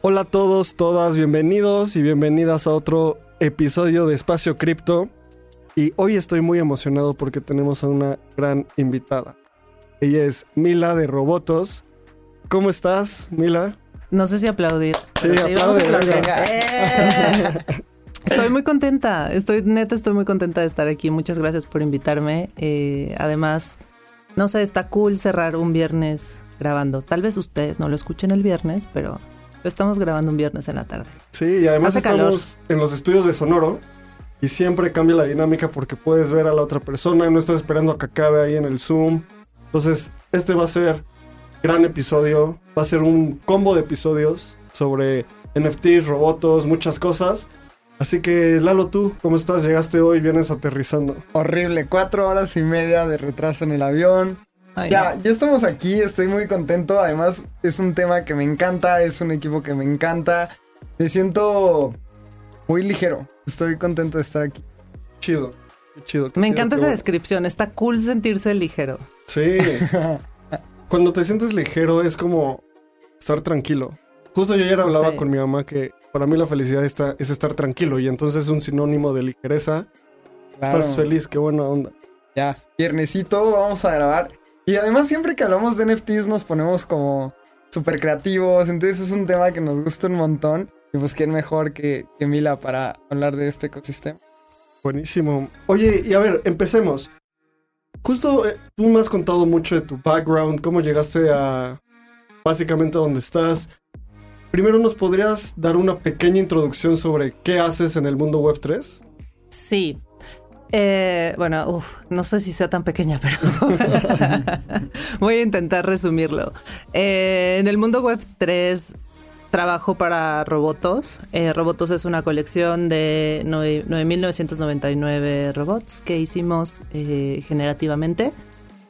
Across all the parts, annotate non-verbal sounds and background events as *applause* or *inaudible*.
Hola a todos, todas, bienvenidos y bienvenidas a otro episodio de Espacio Cripto. Y hoy estoy muy emocionado porque tenemos a una gran invitada. Ella es Mila de Robotos. ¿Cómo estás, Mila? No sé si aplaudir. Sí, aplaude, venga. ¡Eh! *laughs* Estoy muy contenta, estoy neta, estoy muy contenta de estar aquí. Muchas gracias por invitarme. Eh, además, no sé, está cool cerrar un viernes grabando. Tal vez ustedes no lo escuchen el viernes, pero lo estamos grabando un viernes en la tarde. Sí, y además Hace calor. estamos en los estudios de Sonoro y siempre cambia la dinámica porque puedes ver a la otra persona y no estás esperando a que acabe ahí en el Zoom. Entonces, este va a ser gran episodio, va a ser un combo de episodios sobre NFTs, robotos, muchas cosas. Así que, Lalo, tú, ¿cómo estás? Llegaste hoy, vienes aterrizando. Horrible, cuatro horas y media de retraso en el avión. Ay, Ya, ya estamos aquí, estoy muy contento. Además, es un tema que me encanta, es un equipo que me encanta. Me siento muy ligero. Estoy contento de estar aquí. Chido, chido. Me chido, encanta esa bueno. descripción, está cool sentirse ligero. Sí. *laughs* Cuando te sientes ligero es como estar tranquilo. Justo yo ayer hablaba Sí. con mi mamá que para mí la felicidad está, es estar tranquilo y entonces es un sinónimo de ligereza. Claro. Estás feliz, qué buena onda. Ya, viernesito, vamos a grabar. Y además, siempre que hablamos de NFTs, nos ponemos como súper creativos. Entonces, es un tema que nos gusta un montón. Y pues, quién mejor que, que Mila para hablar de este ecosistema. Buenísimo. Oye, y a ver, empecemos. Justo eh, tú me has contado mucho de tu background, cómo llegaste a básicamente a donde estás. Primero, ¿nos podrías dar una pequeña introducción sobre qué haces en el mundo web 3? Sí. Eh, bueno, no sé si sea tan pequeña, pero *laughs* voy a intentar resumirlo. Eh, en el mundo web 3 trabajo para Robotos. Eh, Robotos es una colección de nueve- 9.999 robots que hicimos generativamente.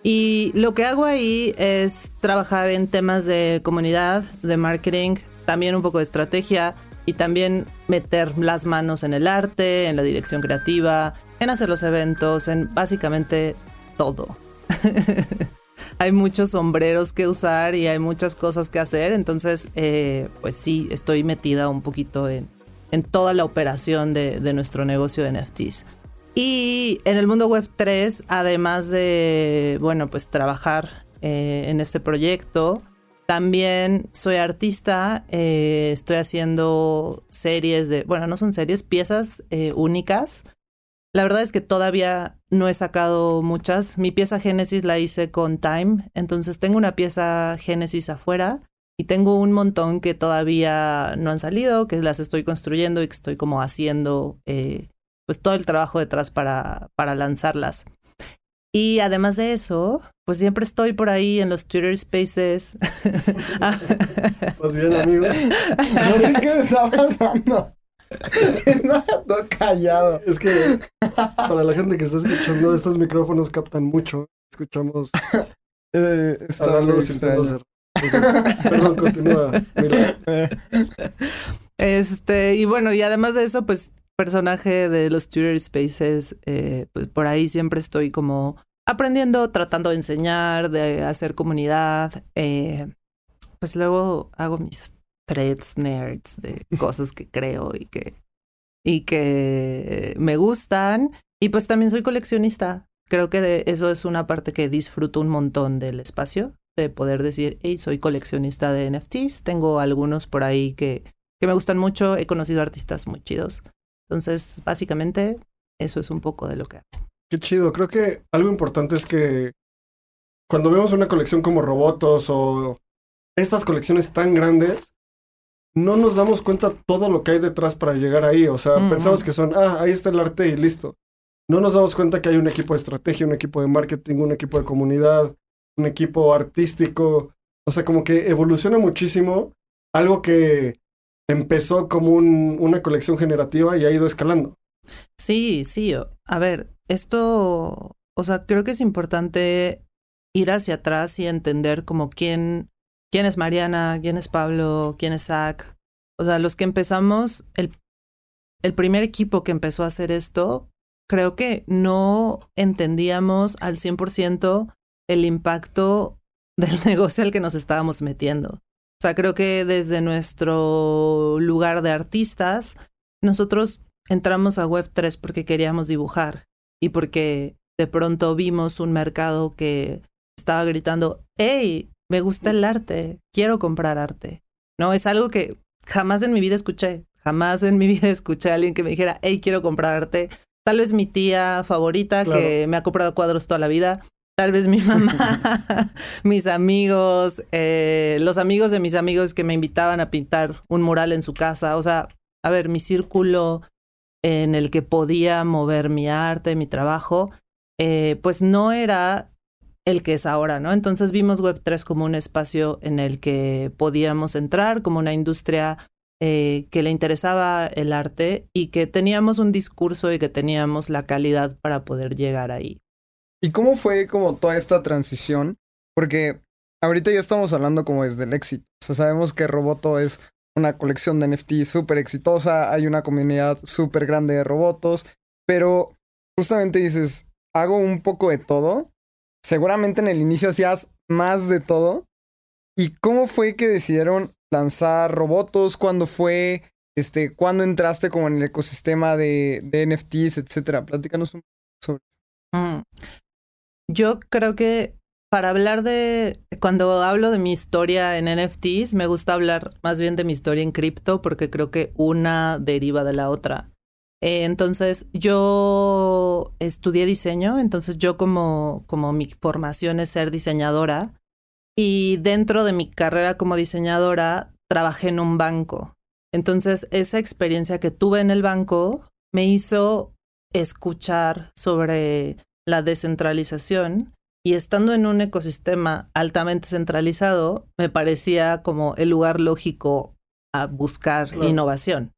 Y lo que hago ahí es trabajar en temas de comunidad, de marketing, también un poco de estrategia y también meter las manos en el arte, en la dirección creativa, en hacer los eventos, en básicamente todo. *laughs* hay muchos sombreros que usar y hay muchas cosas que hacer, entonces eh, pues sí, estoy metida un poquito en, toda la operación de, de nuestro negocio de NFTs. Y en el mundo web 3, además de, bueno, pues trabajar eh, en este proyecto, también soy artista, eh, estoy haciendo series de, bueno, no son series, piezas eh, únicas. La verdad es que todavía no he sacado muchas. Mi pieza Génesis la hice con Time, entonces tengo una pieza Génesis afuera y tengo un montón que todavía no han salido, que las estoy construyendo y que estoy como haciendo eh, pues todo el trabajo detrás para, para lanzarlas. Y además de eso, pues siempre estoy por ahí en los Twitter Spaces. *laughs* ¿Estás bien, amigo? No sé qué me está pasando. *laughs* Estaba todo callado. Es que para la gente que está escuchando, estos micrófonos captan mucho. Escuchamos Eh, está. Entonces, Perdón, continúa. Mila. *laughs* Este, y bueno, y además de eso, pues personaje de los Twitter Spaces, eh, pues por ahí siempre estoy como aprendiendo, tratando de enseñar, de hacer comunidad. eh, pues luego hago mis threads nerds de *laughs* cosas que creo y que, y que me gustan. Y pues también soy coleccionista. Creo que de- eso es una parte que disfruto un montón del espacio, de poder decir, hey, soy coleccionista de NFTs. Tengo algunos por ahí que, que me gustan mucho. He conocido artistas muy chidos. Entonces, básicamente, eso es un poco de lo que hago. Qué chido. Creo que algo importante es que cuando vemos una colección como Robotos o estas colecciones tan grandes, no nos damos cuenta todo lo que hay detrás para llegar ahí. O sea, pensamos que son, ah, ahí está el arte y listo. no nos damos cuenta que hay un equipo de estrategia, un equipo de marketing, un equipo de comunidad, un equipo artístico. O sea, como que evoluciona muchísimo algo que empezó como una colección generativa y ha ido escalando. Sí, sí. A ver, esto, o sea, creo que es importante ir hacia atrás y entender como quién, quién es Mariana, quién es Pablo, quién es Zach. O sea, los que empezamos, el, el primer equipo que empezó a hacer esto, creo que no entendíamos al 100% el impacto *laughs* del negocio al que nos estábamos metiendo. O sea, creo que desde nuestro lugar de artistas, nosotros entramos a Web3 porque queríamos dibujar y porque de pronto vimos un mercado que estaba gritando, hey, me gusta el arte, quiero comprar arte. No, es algo que jamás en mi vida escuché, jamás en mi *laughs* vida escuché a alguien que me dijera, hey, quiero comprar arte. Tal vez mi tía favorita que me ha comprado cuadros toda la vida, tal vez mi *laughs* mamá, mis amigos, eh, los amigos de mis amigos que me invitaban a pintar un mural en su casa. O sea, a ver, mi círculo en el que podía mover mi arte, mi trabajo, eh, pues no era el que es ahora, ¿no? Entonces vimos Web3 como un espacio en el que podíamos entrar, como una industria eh, que le interesaba el arte y que teníamos un discurso y que teníamos la calidad para poder llegar ahí. ¿Y cómo fue como toda esta transición? Porque ahorita ya estamos hablando como desde el éxito. O sea, sabemos que Roboto es una colección de NFT súper exitosa, hay una comunidad súper grande de robotos, pero justamente dices, hago un poco de todo. Seguramente en el inicio hacías más de todo. ¿Y cómo fue que decidieron lanzar robotos? ¿Cuándo fue? Este, ¿Cuándo entraste como en el ecosistema de, NFTs, etcétera? Platícanos un poco sobre eso. Mm. Yo creo que para hablar de, cuando hablo de mi historia en NFTs, me gusta hablar más bien de mi historia en cripto porque creo que una deriva de la otra. Eh, entonces, yo estudié diseño, entonces yo como, como mi formación es ser diseñadora y dentro de mi carrera como diseñadora trabajé en un banco. Entonces, esa experiencia que tuve en el banco me hizo escuchar sobre la descentralización y estando en un ecosistema altamente centralizado, me parecía como el lugar lógico a buscar innovación.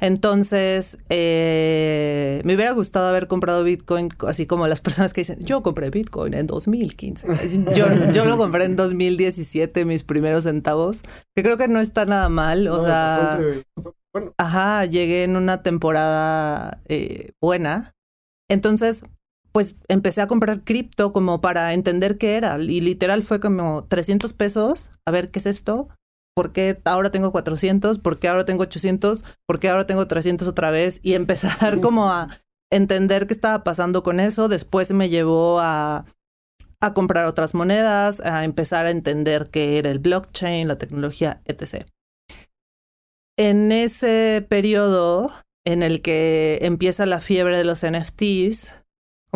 Entonces, eh, me hubiera gustado haber comprado Bitcoin, así como las personas que dicen, yo compré Bitcoin en 2015. *laughs* Yo, yo lo compré en 2017, mis primeros centavos, que creo que no está nada mal. O sea, ajá, llegué en una temporada eh, buena. Entonces, pues empecé a comprar cripto como para entender qué era. Y literal fue como 300 pesos. A ver, ¿qué es esto? ¿Por qué ahora tengo 400? ¿Por qué ahora tengo 800? ¿Por qué ahora tengo 300 otra vez? Y empezar como a entender qué estaba pasando con eso. Después me llevó a, a comprar otras monedas, a empezar a entender qué era el blockchain, la tecnología, etc. En ese periodo en el que empieza la fiebre de los NFTs,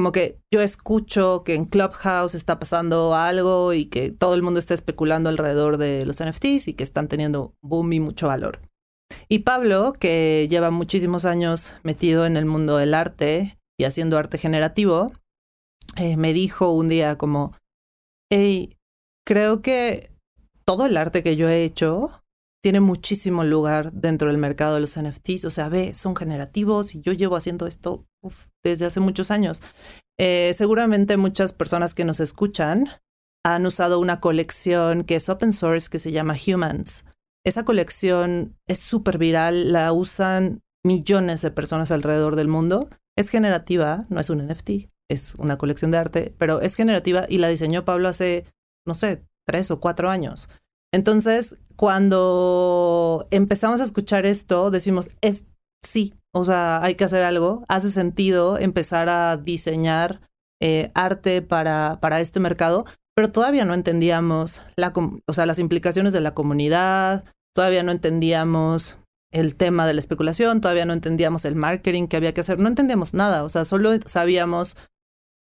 como que yo escucho que en Clubhouse está pasando algo y que todo el mundo está especulando alrededor de los NFTs y que están teniendo boom y mucho valor. Y Pablo, que lleva muchísimos años metido en el mundo del arte y haciendo arte generativo, eh, me dijo un día como, hey, creo que todo el arte que yo he hecho tiene muchísimo lugar dentro del mercado de los NFTs. O sea, ve, son generativos y yo llevo haciendo esto desde hace muchos años. Eh, seguramente muchas personas que nos escuchan han usado una colección que es open source que se llama Humans. Esa colección es súper viral, la usan millones de personas alrededor del mundo. Es generativa, no es un NFT, es una colección de arte, pero es generativa y la diseñó Pablo hace, no sé, tres o cuatro años. Entonces, cuando empezamos a escuchar esto, decimos, es sí, o sea, hay que hacer algo. Hace sentido empezar a diseñar eh, arte para, para este mercado, pero todavía no entendíamos la, o sea, las implicaciones de la comunidad, todavía no entendíamos el tema de la especulación, todavía no entendíamos el marketing que había que hacer, no entendíamos nada, o sea, solo sabíamos,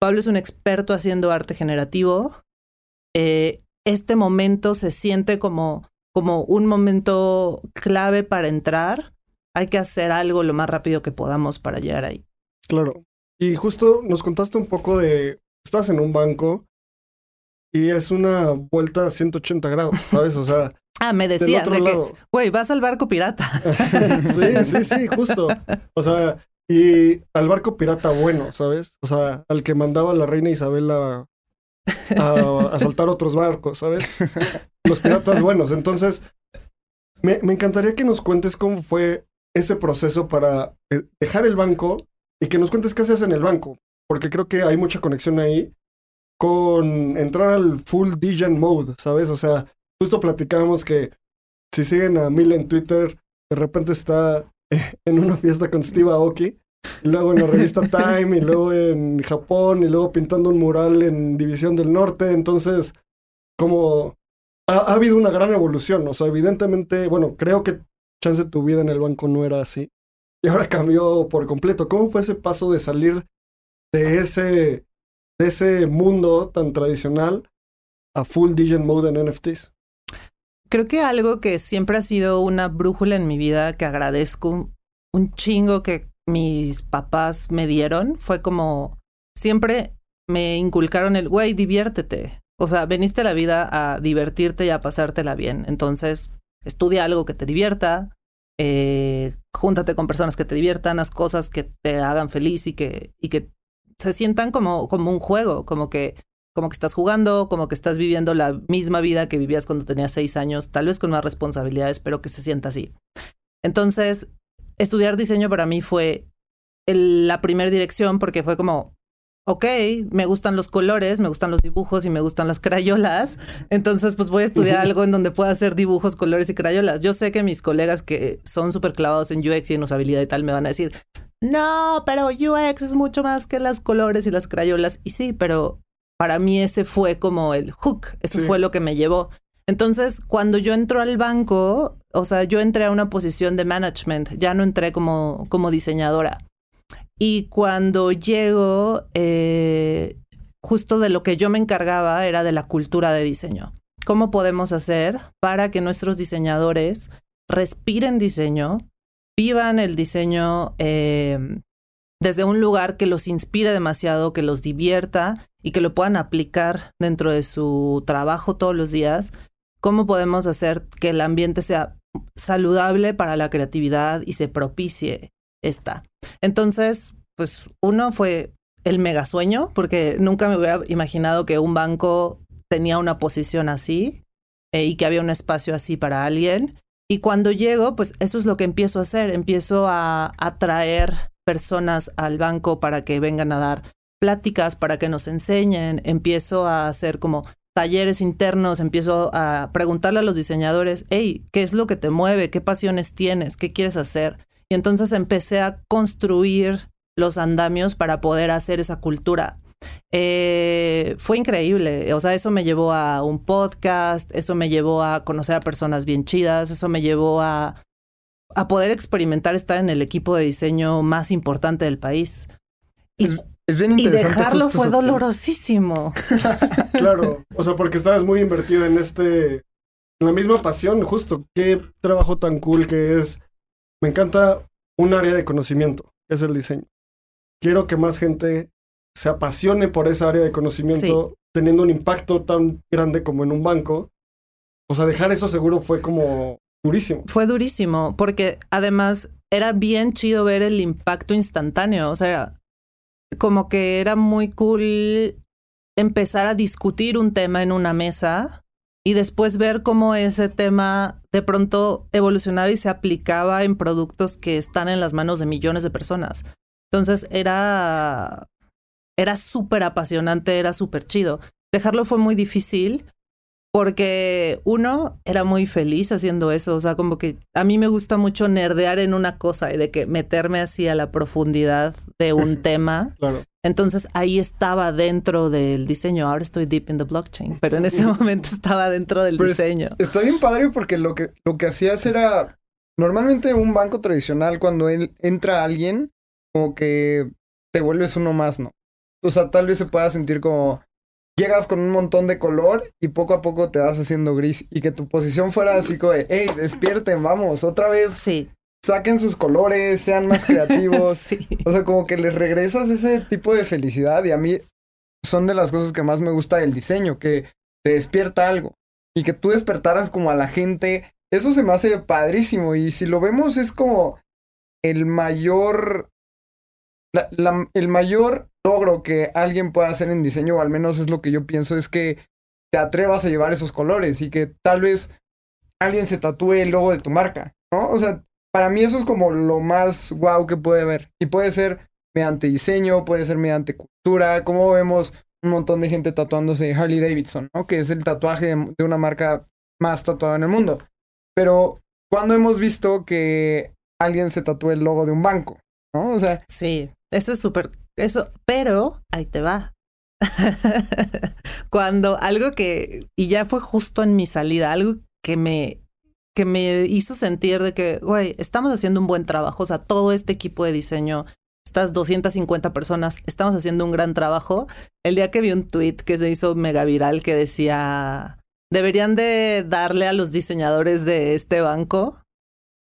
Pablo es un experto haciendo arte generativo, eh, este momento se siente como, como un momento clave para entrar, hay que hacer algo lo más rápido que podamos para llegar ahí. Claro. Y justo nos contaste un poco de, estás en un banco y es una vuelta a 180 grados, ¿sabes? O sea, *laughs* Ah, me otro de que, güey, vas al barco pirata. *laughs* sí, sí, sí, justo. O sea, y al barco pirata bueno, ¿sabes? O sea, al que mandaba la reina Isabel a, a asaltar otros barcos, ¿sabes? Los piratas buenos. Entonces, me, me encantaría que nos cuentes cómo fue ese proceso para eh, dejar el banco y que nos cuentes qué haces en el banco, porque creo que hay mucha conexión ahí con entrar al full Degen mode, ¿sabes? O sea, justo platicábamos que si siguen a Mil en Twitter, de repente está *laughs* en una fiesta con Steve Aoki, y luego en la revista *laughs* Time, y luego en Japón, y luego pintando un mural en División del Norte. Entonces, como ha, ha habido una gran evolución. O sea, evidentemente, bueno, creo que chance tu vida en el banco no era así. Y ahora cambió por completo. ¿Cómo fue ese paso de salir de ese, de ese mundo tan tradicional a full Degen mode en NFTs? Creo que algo que siempre ha sido una brújula en mi vida que agradezco un chingo que mis papás me dieron fue como siempre me inculcaron el güey, diviértete. O sea, veniste a la vida a divertirte y a pasártela bien. Entonces, estudia algo que te divierta, eh, júntate con personas que te diviertan, haz cosas que te hagan feliz y que, y que se sientan como, como un juego, como que, como que estás jugando, como que estás viviendo la misma vida que vivías cuando tenías seis años, tal vez con más responsabilidades, pero que se sienta así. Entonces, estudiar diseño para mí fue la primera dirección porque fue como, ok, me gustan los colores, me gustan los dibujos y me gustan las crayolas, entonces pues voy a estudiar algo en donde pueda hacer dibujos, colores y crayolas. Yo sé que mis colegas que son súper clavados en UX y en usabilidad y tal me van a decir, no, pero UX es mucho más que las colores y las crayolas. Y sí, pero para mí ese fue como el hook, eso Sí. fue lo que me llevó. Entonces, cuando yo entro al banco, o sea, yo entré a una posición de management, ya no entré como, como diseñadora. Y cuando llego, eh, justo de lo que yo me encargaba era de la cultura de diseño. ¿Cómo podemos hacer para que nuestros diseñadores respiren diseño, vivan el diseño eh, desde un lugar que los inspire demasiado, que los divierta y que lo puedan aplicar dentro de su trabajo todos los días? ¿Cómo podemos hacer que el ambiente sea saludable para la creatividad y se propicie esta? Entonces, pues uno fue el mega sueño, porque nunca me hubiera imaginado que un banco tenía una posición así eh, y que había un espacio así para alguien. Y cuando llego, pues eso es lo que empiezo a hacer. Empiezo a atraer personas al banco para que vengan a dar pláticas, para que nos enseñen. Empiezo a hacer como talleres internos, empiezo a preguntarle a los diseñadores, hey, ¿qué es lo que te mueve? ¿Qué pasiones tienes? ¿Qué quieres hacer? Y entonces empecé a construir los andamios para poder hacer esa cultura. Eh, fue increíble, o sea, eso me llevó a un podcast, eso me llevó a conocer a personas bien chidas, eso me llevó a, a poder experimentar estar en el equipo de diseño más importante del país. Y, Es, es bien y interesante. dejarlo justo fue eso dolorosísimo. *laughs* Claro, o sea, porque estabas muy invertido en este, en la misma pasión, justo. Qué trabajo tan cool que es. Me encanta un área de conocimiento, que es el diseño. Quiero que más gente se apasione por esa área de conocimiento, teniendo un impacto tan grande como en un banco. O sea, dejar eso seguro fue como durísimo. Fue durísimo, porque además era bien chido ver el impacto instantáneo. O sea, como que era muy cool empezar a discutir un tema en una mesa y después ver cómo ese tema de pronto evolucionaba y se aplicaba en productos que están en las manos de millones de personas. Entonces era, era súper apasionante, era súper chido. Dejarlo fue muy difícil porque uno era muy feliz haciendo eso, o sea, como que a mí me gusta mucho nerdear en una cosa y de que meterme así a la profundidad de un tema. Claro. Entonces ahí estaba dentro del diseño. Ahora estoy deep in the blockchain, pero en ese momento estaba dentro del Pero es- diseño. Está bien padre porque lo que, lo que hacías era. Normalmente un banco tradicional, cuando él, entra alguien, como que te vuelves uno más, ¿no? O sea, tal vez se pueda sentir como. Llegas con un montón de color y poco a poco te vas haciendo gris. Y que tu posición fuera así como de, hey, despierten, vamos, otra vez. Sí, saquen sus colores, sean más creativos. *laughs* sí. O sea, como que les regresas ese tipo de felicidad y a mí son de las cosas que más me gusta del diseño, que te despierta algo y que tú despertaras como a la gente. Eso se me hace padrísimo y si lo vemos es como el mayor, la- el mayor logro que alguien pueda hacer en diseño, o al menos es lo que yo pienso, es que te atrevas a llevar esos colores y que tal vez alguien se tatúe el logo de tu marca, ¿no? O sea, para mí eso es como lo más guau que puede haber. Y puede ser mediante diseño, puede ser mediante cultura, como vemos un montón de gente tatuándose Harley Davidson, ¿no? Que es el tatuaje de de una marca más tatuada en el mundo. Pero, ¿cuándo hemos visto que alguien se tatúe el logo de un banco? ¿No? O sea, Sí, eso es súper, eso, pero ahí te va. *laughs* Cuando algo que, y ya fue justo en mi salida, algo que me, que me hizo sentir de que, güey, estamos haciendo un buen trabajo, o sea, todo este equipo de diseño, estas 250 personas, estamos haciendo un gran trabajo. El día que vi un tweet que se hizo mega viral que decía, deberían de darle a los diseñadores de este banco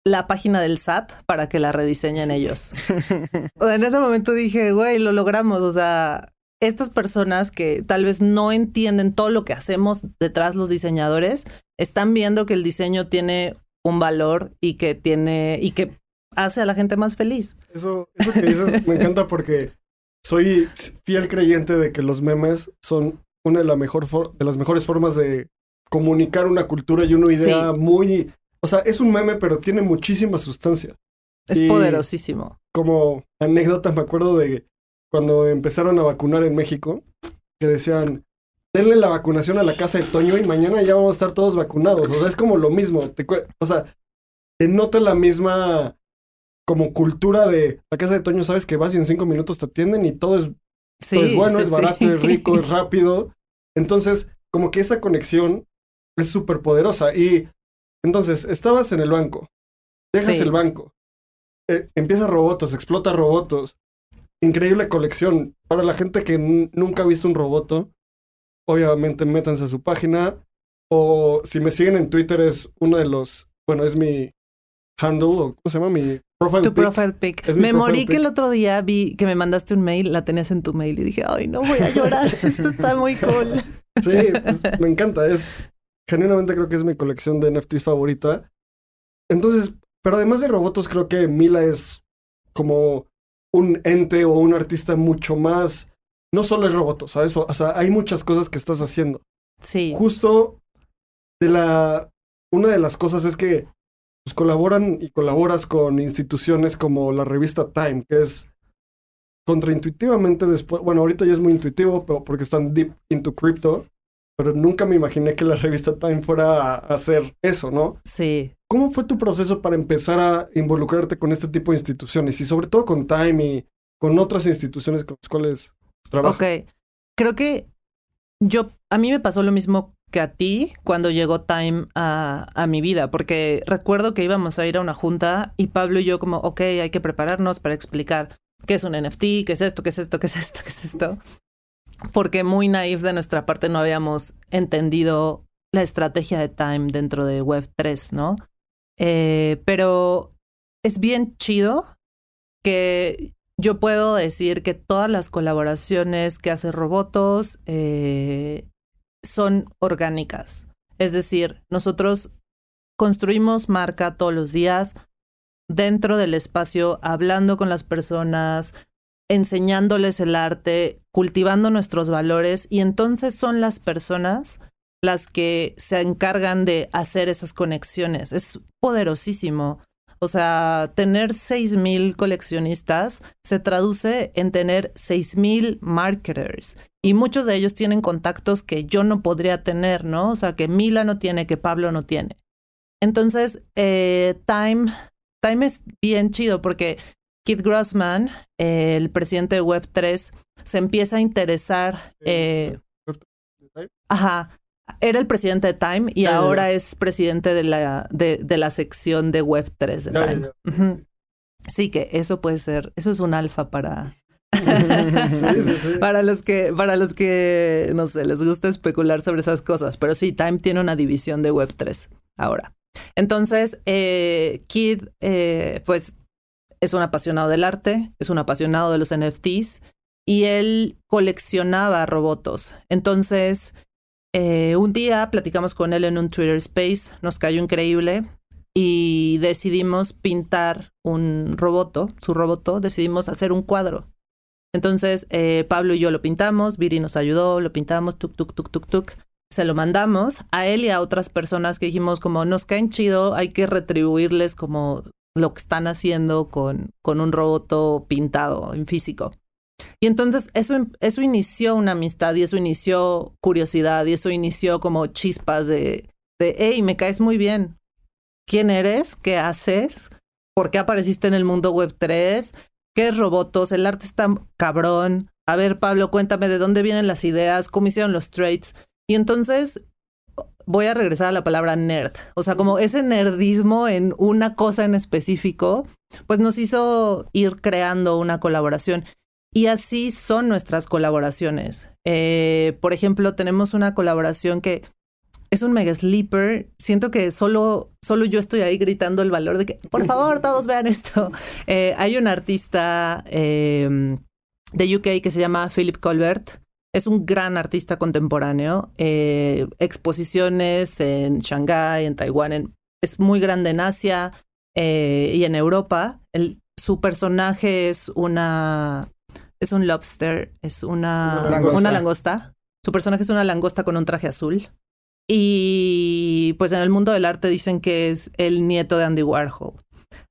la página del SAT para que la rediseñen ellos. *laughs* O sea, en ese momento dije, güey, lo logramos. O sea, estas personas que tal vez no entienden todo lo que hacemos detrás los diseñadores, están viendo que el diseño tiene un valor y que tiene y que hace a la gente más feliz. Eso, eso que dices me encanta porque soy fiel creyente de que los memes son una de, la mejor de las mejores formas de comunicar una cultura y una idea Sí. muy... O sea, es un meme, pero tiene muchísima sustancia. Es Y- poderosísimo. Como anécdota, me acuerdo de cuando empezaron a vacunar en México, que decían, denle la vacunación a la casa de Toño y mañana ya vamos a estar todos vacunados. O sea, es como lo mismo. Te o sea, te nota la misma como cultura de la casa de Toño, sabes que vas y en cinco minutos te atienden y todo es, Sí, todo es bueno, sí, es sí. barato, es rico, *laughs* es rápido. Entonces, como que esa conexión es súper poderosa. Y entonces, estabas en el banco, dejas Sí. el banco, eh, empieza Robotos, explota Robotos. Increíble colección. Para la gente que nunca ha visto un roboto, obviamente métanse a su página. O si me siguen en Twitter, es uno de los. Bueno, es mi handle, o ¿cómo se llama? Mi profile Tu pic. profile pic. Es Me morí que el otro día vi que me mandaste un mail, la tenías en tu mail y dije, ay, no voy a llorar, *laughs* esto está muy cool. *laughs* Sí, pues, me encanta. Es genuinamente creo que es mi colección de NFTs favorita. Entonces, pero además de robots, creo que Mila es como un ente o un artista mucho más. No solo es roboto, ¿sabes? O sea, hay muchas cosas que estás haciendo. Sí, Justo de la. Una de las cosas es que pues, colaboran y colaboras con instituciones como la revista Time, que es contraintuitivamente después. Bueno, ahorita ya es muy intuitivo, pero porque están deep into crypto. Pero nunca me imaginé que la revista Time fuera a hacer eso, ¿no? sí. ¿Cómo fue tu proceso para empezar a involucrarte con este tipo de instituciones? Y sobre todo con Time y con otras instituciones con las cuales trabajas. Ok. Creo que yo, a mí me pasó lo mismo que a ti cuando llegó Time a, a mi vida, porque recuerdo que íbamos a ir a una junta y Pablo y yo como, ok, hay que prepararnos para explicar qué es un NFT, qué es esto, qué es esto, qué es esto, qué es esto. Porque muy naif de nuestra parte no habíamos entendido la estrategia de Time dentro de Web3, ¿no? Eh, pero es bien chido que yo puedo decir que todas las colaboraciones que hace Robotos eh, son orgánicas. Es decir, nosotros construimos marca todos los días dentro del espacio, hablando con las personas, enseñándoles el arte, cultivando nuestros valores y entonces son las personas las que se encargan de hacer esas conexiones. Es poderosísimo. O sea, tener 6.000 coleccionistas se traduce en tener 6.000 marketers. Y muchos de ellos tienen contactos que yo no podría tener, ¿no? O sea, que Mila no tiene, que Pablo no tiene. Entonces, eh, Time, Time es bien chido porque Keith Grossman, eh, el presidente de Web3, se empieza a interesar. eh, Ajá. Era el presidente de Time y ahora es presidente de la, de, de la sección de Web3 de Time. Sí, que eso puede ser, eso es un alfa para, *laughs* Sí, sí, sí. para los que, para los que, no sé, les gusta especular sobre esas cosas. Pero sí, Time tiene una división de Web3 ahora. Entonces, eh, Kid, eh, pues, es un apasionado del arte, es un apasionado de los NFTs y él coleccionaba robots. Entonces, eh, un día platicamos con él en un Twitter Space, nos cayó increíble y decidimos pintar un roboto, su roboto, decidimos hacer un cuadro. Entonces, eh, Pablo y yo lo pintamos, Viri nos ayudó, lo pintamos, tuk, tuk, tuk, tuk, tuk. Se lo mandamos a él y a otras personas que dijimos como nos caen chido, hay que retribuirles como lo que están haciendo con, con un roboto pintado en físico. Y entonces eso, eso inició una amistad y eso inició curiosidad y eso inició como chispas de, de, hey, me caes muy bien. ¿Quién eres? ¿Qué haces? ¿Por qué apareciste en el mundo web 3? ¿Qué es robotos? El arte está cabrón. A ver, Pablo, cuéntame de dónde vienen las ideas, cómo hicieron los trades. Y entonces voy a regresar a la palabra nerd. O sea, como ese nerdismo en una cosa en específico, pues nos hizo ir creando una colaboración. Y así son nuestras colaboraciones. Eh, por ejemplo, tenemos una colaboración que es un mega sleeper. Siento que solo, solo yo estoy ahí gritando el valor de que, por favor, todos vean esto. *laughs* Eh, hay un artista eh, de UK que se llama Philip Colbert. Es un gran artista contemporáneo. Eh, exposiciones en Shanghái, en Taiwán. es muy grande en Asia y en Europa. su personaje es una. Es un lobster, es una, una langosta. Su personaje es una langosta con un traje azul. Y pues en el mundo del arte dicen que es el nieto de Andy Warhol.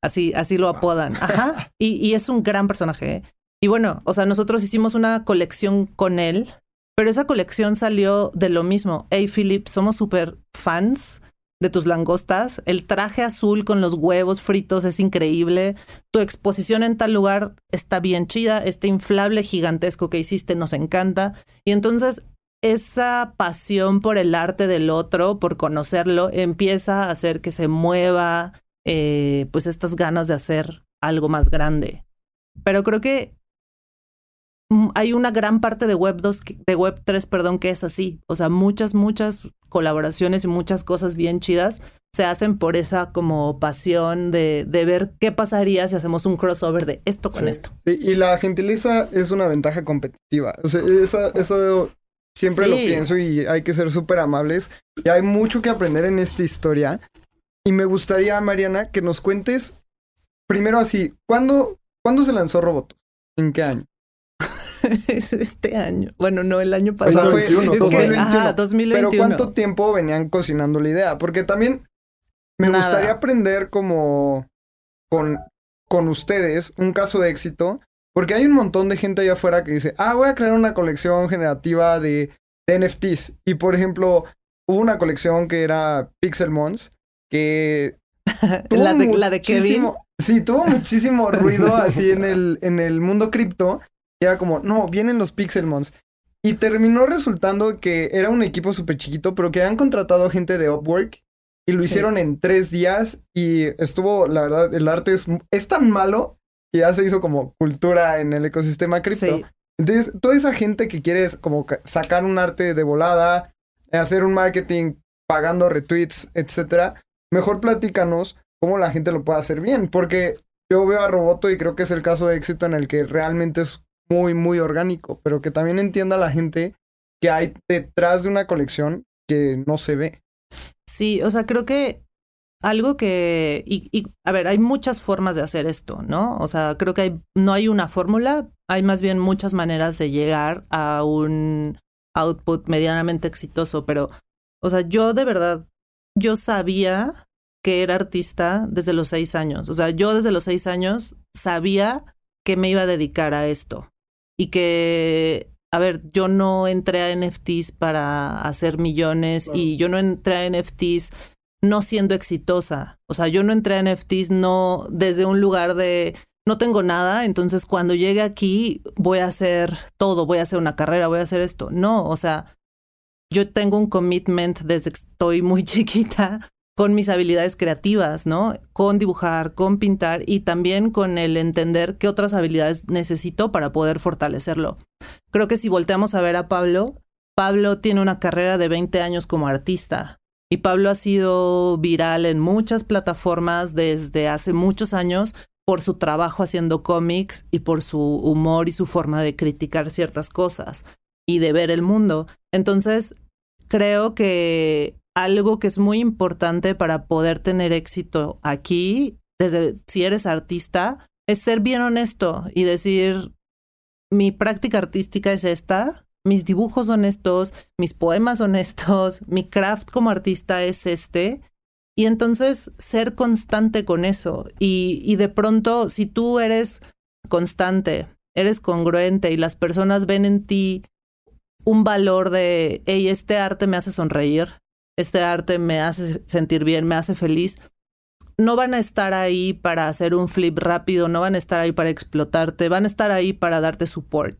Así, así lo apodan. Ajá. *laughs* Y, es un gran personaje. Y bueno, o sea, nosotros hicimos una colección con él, pero esa colección salió de lo mismo. Hey, Philip, somos súper fans de tus langostas. El traje azul con los huevos fritos es increíble. Tu exposición en tal lugar está bien chida. Este inflable gigantesco que hiciste nos encanta. Y entonces esa pasión por el arte del otro, por conocerlo, empieza a hacer que se mueva, eh, pues estas ganas de hacer algo más grande. Pero creo que hay una gran parte de Web 2, de Web 3, perdón, que es así. O sea, muchas, muchas colaboraciones y muchas cosas bien chidas se hacen por esa como pasión de, de ver qué pasaría si hacemos un crossover de esto con esto. y la gentileza es una ventaja competitiva. O sea, esa, esa Siempre lo pienso y hay que ser súper amables. Y hay mucho que aprender en esta historia. Y me gustaría, Mariana, que nos cuentes primero así, ¿cuándo, ¿cuándo se lanzó Roboto? ¿En qué año? *laughs* este año. Bueno, no, el año pasado. fue, 2021. Pero ¿cuánto tiempo venían cocinando la idea? Porque también me gustaría aprender como con, con ustedes un caso de éxito porque hay un montón de gente allá afuera que dice, ah, voy a crear una colección generativa de, NFTs. Y por ejemplo, hubo una colección que era Pixelmons, que... *laughs* la, de, la de Kevin. Sí, tuvo muchísimo ruido así en el, en el mundo cripto. Y era como, no, vienen los Pixelmons. Y terminó resultando que era un equipo súper chiquito, pero que habían contratado gente de Upwork y lo hicieron en tres días. Y estuvo, la verdad, el arte es, es tan malo y ya se hizo como cultura en el ecosistema cripto. Entonces, toda esa gente que quiere como sacar un arte de volada, hacer un marketing pagando retweets, etcétera, mejor platícanos cómo la gente lo puede hacer bien, porque yo veo a Roboto y creo que es el caso de éxito en el que realmente es muy, muy orgánico, pero que también entienda la gente que hay detrás de una colección que no se ve. Sí, o sea, creo que algo que, y, a ver, hay muchas formas de hacer esto, ¿no? O sea, creo que hay, no hay una fórmula, hay más bien muchas maneras de llegar a un output medianamente exitoso, pero, o sea, yo de verdad, yo sabía que era artista desde los seis años, o sea, yo desde los seis años sabía que me iba a dedicar a esto y que a ver, yo no entré a NFTs para hacer millones y yo no entré a NFTs no siendo exitosa. O sea, yo no entré a NFTs no desde un lugar de no tengo nada, entonces cuando llegue aquí voy a hacer todo, voy a hacer una carrera, voy a hacer esto. No, o sea, yo tengo un commitment desde que estoy muy *laughs* chiquita con mis habilidades creativas, ¿no? Con dibujar, con pintar y también con el entender qué otras habilidades necesito para poder fortalecerlo. Creo que si volteamos a ver a Pablo, Pablo tiene una carrera de 20 años como artista Y Pablo ha sido viral en muchas plataformas desde hace muchos años por su trabajo haciendo cómics y por su humor y su forma de criticar ciertas cosas y de ver el mundo. Entonces, creo que algo que es muy importante para poder tener éxito aquí, desde si eres artista, es ser bien honesto y decir, mi práctica artística es esta, mis dibujos son estos, mis poemas son estos, *laughs* mi craft como artista es este. Y entonces ser constante con eso. Y, y de pronto, si tú eres constante, eres congruente y las personas ven en ti un valor de, hey, este arte me hace sonreír, este arte me hace sentir bien, me hace feliz, no van a estar ahí para hacer un flip rápido, no van a estar ahí para explotarte, van a estar ahí para darte support.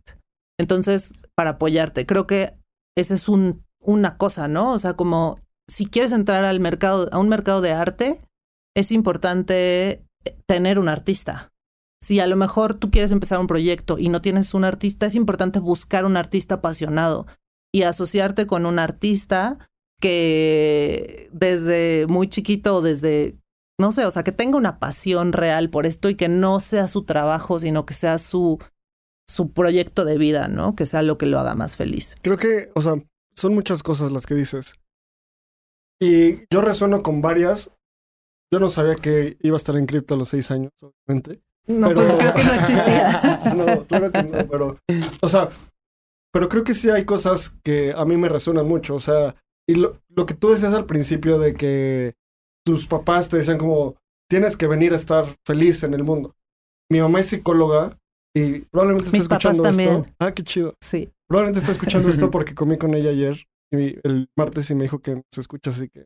Entonces, para apoyarte. Creo que esa es un, una cosa, ¿no? O sea, como si quieres entrar al mercado, a un mercado de arte, es importante tener un artista. Si a lo mejor tú quieres empezar un proyecto y no tienes un artista, es importante buscar un artista apasionado y asociarte con un artista que desde muy chiquito, desde, no sé, o sea, que tenga una pasión real por esto y que no sea su trabajo, sino que sea su, su proyecto de vida, ¿no? Que sea lo que lo haga más feliz. Creo que, o sea, son muchas cosas las que dices. Y yo resueno con varias. Yo no sabía que iba a estar en cripto a los seis años, obviamente. No, Pero- pues creo que no existía. *laughs* no, claro que no, pero, o sea, pero creo que sí hay cosas que a mí me resuenan mucho, o sea, y lo, lo que tú decías al principio de que tus papás te decían como, tienes que venir a estar feliz en el mundo. Mi mamá es psicóloga y probablemente está papás escuchando esto. también. Ah, qué chido. Sí. Probablemente está escuchando esto *laughs* porque comí con ella ayer y el martes y me dijo que se escucha, así que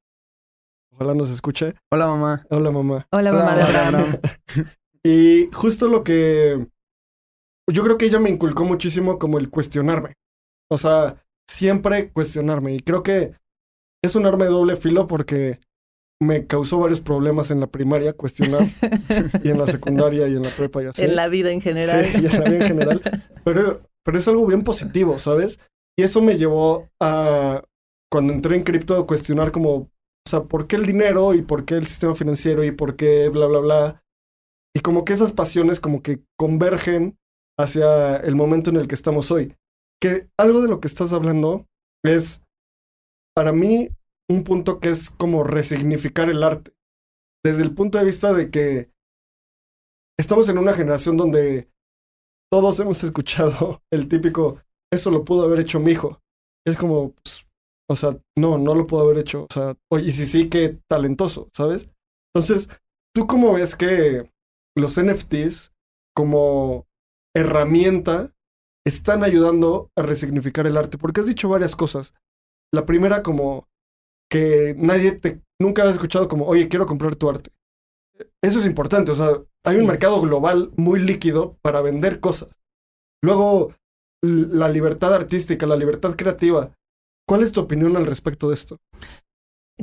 ojalá nos escuche. Hola, mamá. Hola, mamá. Hola, mamá de Abraham. *laughs* *laughs* Y justo lo que yo creo que ella me inculcó muchísimo como el cuestionarme. O sea, siempre cuestionarme. Y creo que es un arma de doble filo porque me causó varios problemas en la primaria cuestionar *laughs* y en la secundaria y en la prepa y así. En la vida en general. Sí, y en la vida en general. Pero, pero es algo bien positivo, ¿sabes? Y eso me llevó a, cuando entré en cripto, a cuestionar como, o sea, ¿por qué el dinero y por qué el sistema financiero y por qué bla, bla, bla? Y como que esas pasiones como que convergen hacia el momento en el que estamos hoy. Que algo de lo que estás hablando es, para mí, un punto que es como resignificar el arte. Desde el punto de vista de que estamos en una generación donde todos hemos escuchado *laughs* el típico, eso lo pudo haber hecho mi hijo. Es como, pues, o sea, no, no lo pudo haber hecho. O sea, oye, si sí, qué talentoso, ¿sabes? Entonces, ¿tú cómo ves que los NFTs como herramienta están ayudando a resignificar el arte? Porque has dicho varias cosas. La primera como que nadie te, nunca has escuchado como, oye, quiero comprar tu arte. Eso es importante, o sea, hay Sí. un mercado global muy líquido para vender cosas. Luego, la libertad artística, la libertad creativa. ¿Cuál es tu opinión al respecto de esto?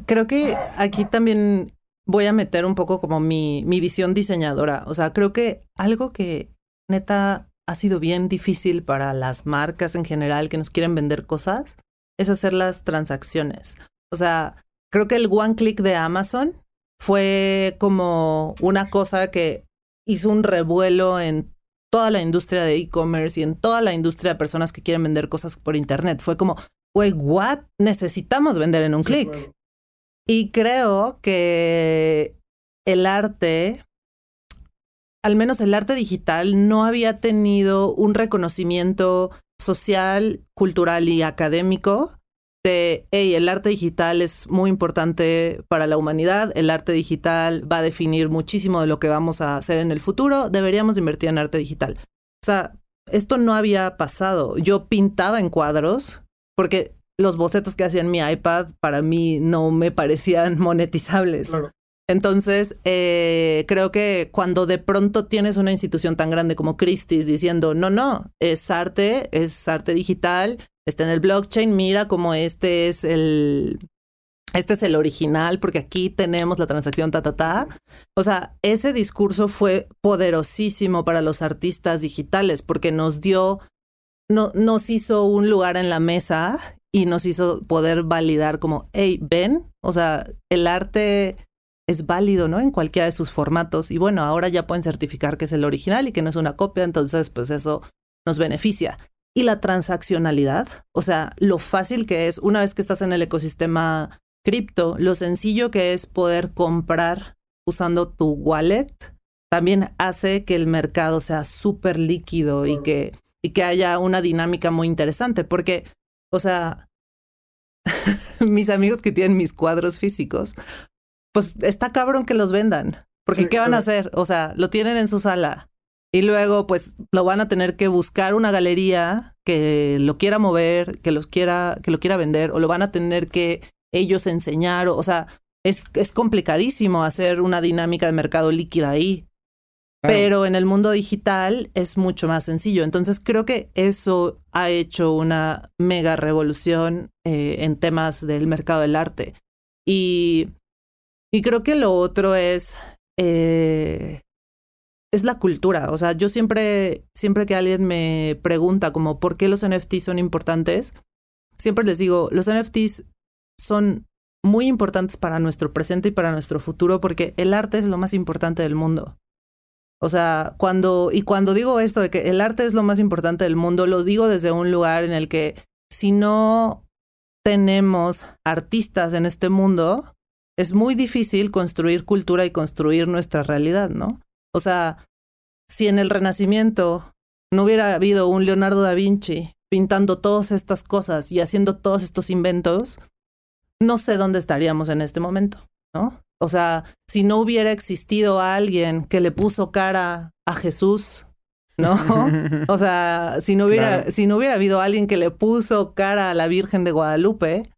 Creo que aquí también voy a meter un poco como mi, mi visión diseñadora. O sea, creo que algo que neta ha sido bien difícil para las marcas en general que nos quieren vender cosas es hacer las transacciones. O sea, creo que el one click de Amazon fue como una cosa que hizo un revuelo en toda la industria de e-commerce y en toda la industria de personas que quieren vender cosas por internet. Fue como, güey, what? Necesitamos vender en un Sí, clic. claro. Y creo que el arte, al menos el arte digital, no había tenido un reconocimiento social, cultural y académico de, hey, el arte digital es muy importante para la humanidad, el arte digital va a definir muchísimo de lo que vamos a hacer en el futuro, deberíamos invertir en arte digital. O sea, esto no había pasado. Yo pintaba en cuadros porque los bocetos que hacía en mi iPad para mí no me parecían *laughs* monetizables. Claro. Entonces, eh, creo que cuando de pronto tienes una institución tan grande como Christie's diciendo, no, no, es arte, es arte digital, está en el blockchain, mira cómo este es el, este es el original, porque aquí tenemos la transacción ta, ta, ta. O sea, ese discurso fue poderosísimo para los artistas digitales porque nos dio, no, nos hizo un lugar en la mesa y nos hizo poder validar como, hey, ven, o sea, el arte es válido, ¿no? En cualquiera de sus formatos. Y bueno, ahora ya pueden certificar que es el original y que no es una copia, entonces pues eso nos beneficia. Y la transaccionalidad, o sea, lo fácil que es una vez que estás en el ecosistema cripto, lo sencillo que es poder comprar usando tu wallet, también hace que el mercado sea súper líquido y que, y que haya una dinámica muy interesante, porque, o sea, *laughs* mis amigos que tienen mis cuadros físicos, pues está cabrón que los vendan. Porque ¿qué van a hacer? O sea, lo tienen en su sala y luego pues lo van a tener que buscar una galería que lo quiera mover, que los quiera que lo quiera vender o lo van a tener que ellos enseñar, o, sea, es, es complicadísimo hacer una dinámica de mercado líquida ahí. Pero en el mundo digital es mucho más sencillo. Entonces creo que eso ha hecho una mega revolución eh, en temas del mercado del arte. Y y creo que lo otro es, eh, es la cultura. O sea, yo siempre, siempre que alguien me pregunta como por qué los NFTs son importantes, siempre les digo, los NFTs son muy importantes para nuestro presente y para nuestro futuro porque el arte es lo más importante del mundo. O sea, cuando, y cuando digo esto de que el arte es lo más importante del mundo, lo digo desde un lugar en el que si no tenemos artistas en este mundo, es muy difícil construir cultura y construir nuestra realidad, ¿no? O sea, si en el Renacimiento no hubiera habido un Leonardo da Vinci pintando todas estas cosas y haciendo todos estos inventos, no sé dónde estaríamos en este momento, ¿no? O sea, si no hubiera existido alguien que le puso cara a Jesús, ¿no? *laughs* O sea, si no hubiera, si no hubiera habido alguien que le puso cara a la Virgen de Guadalupe,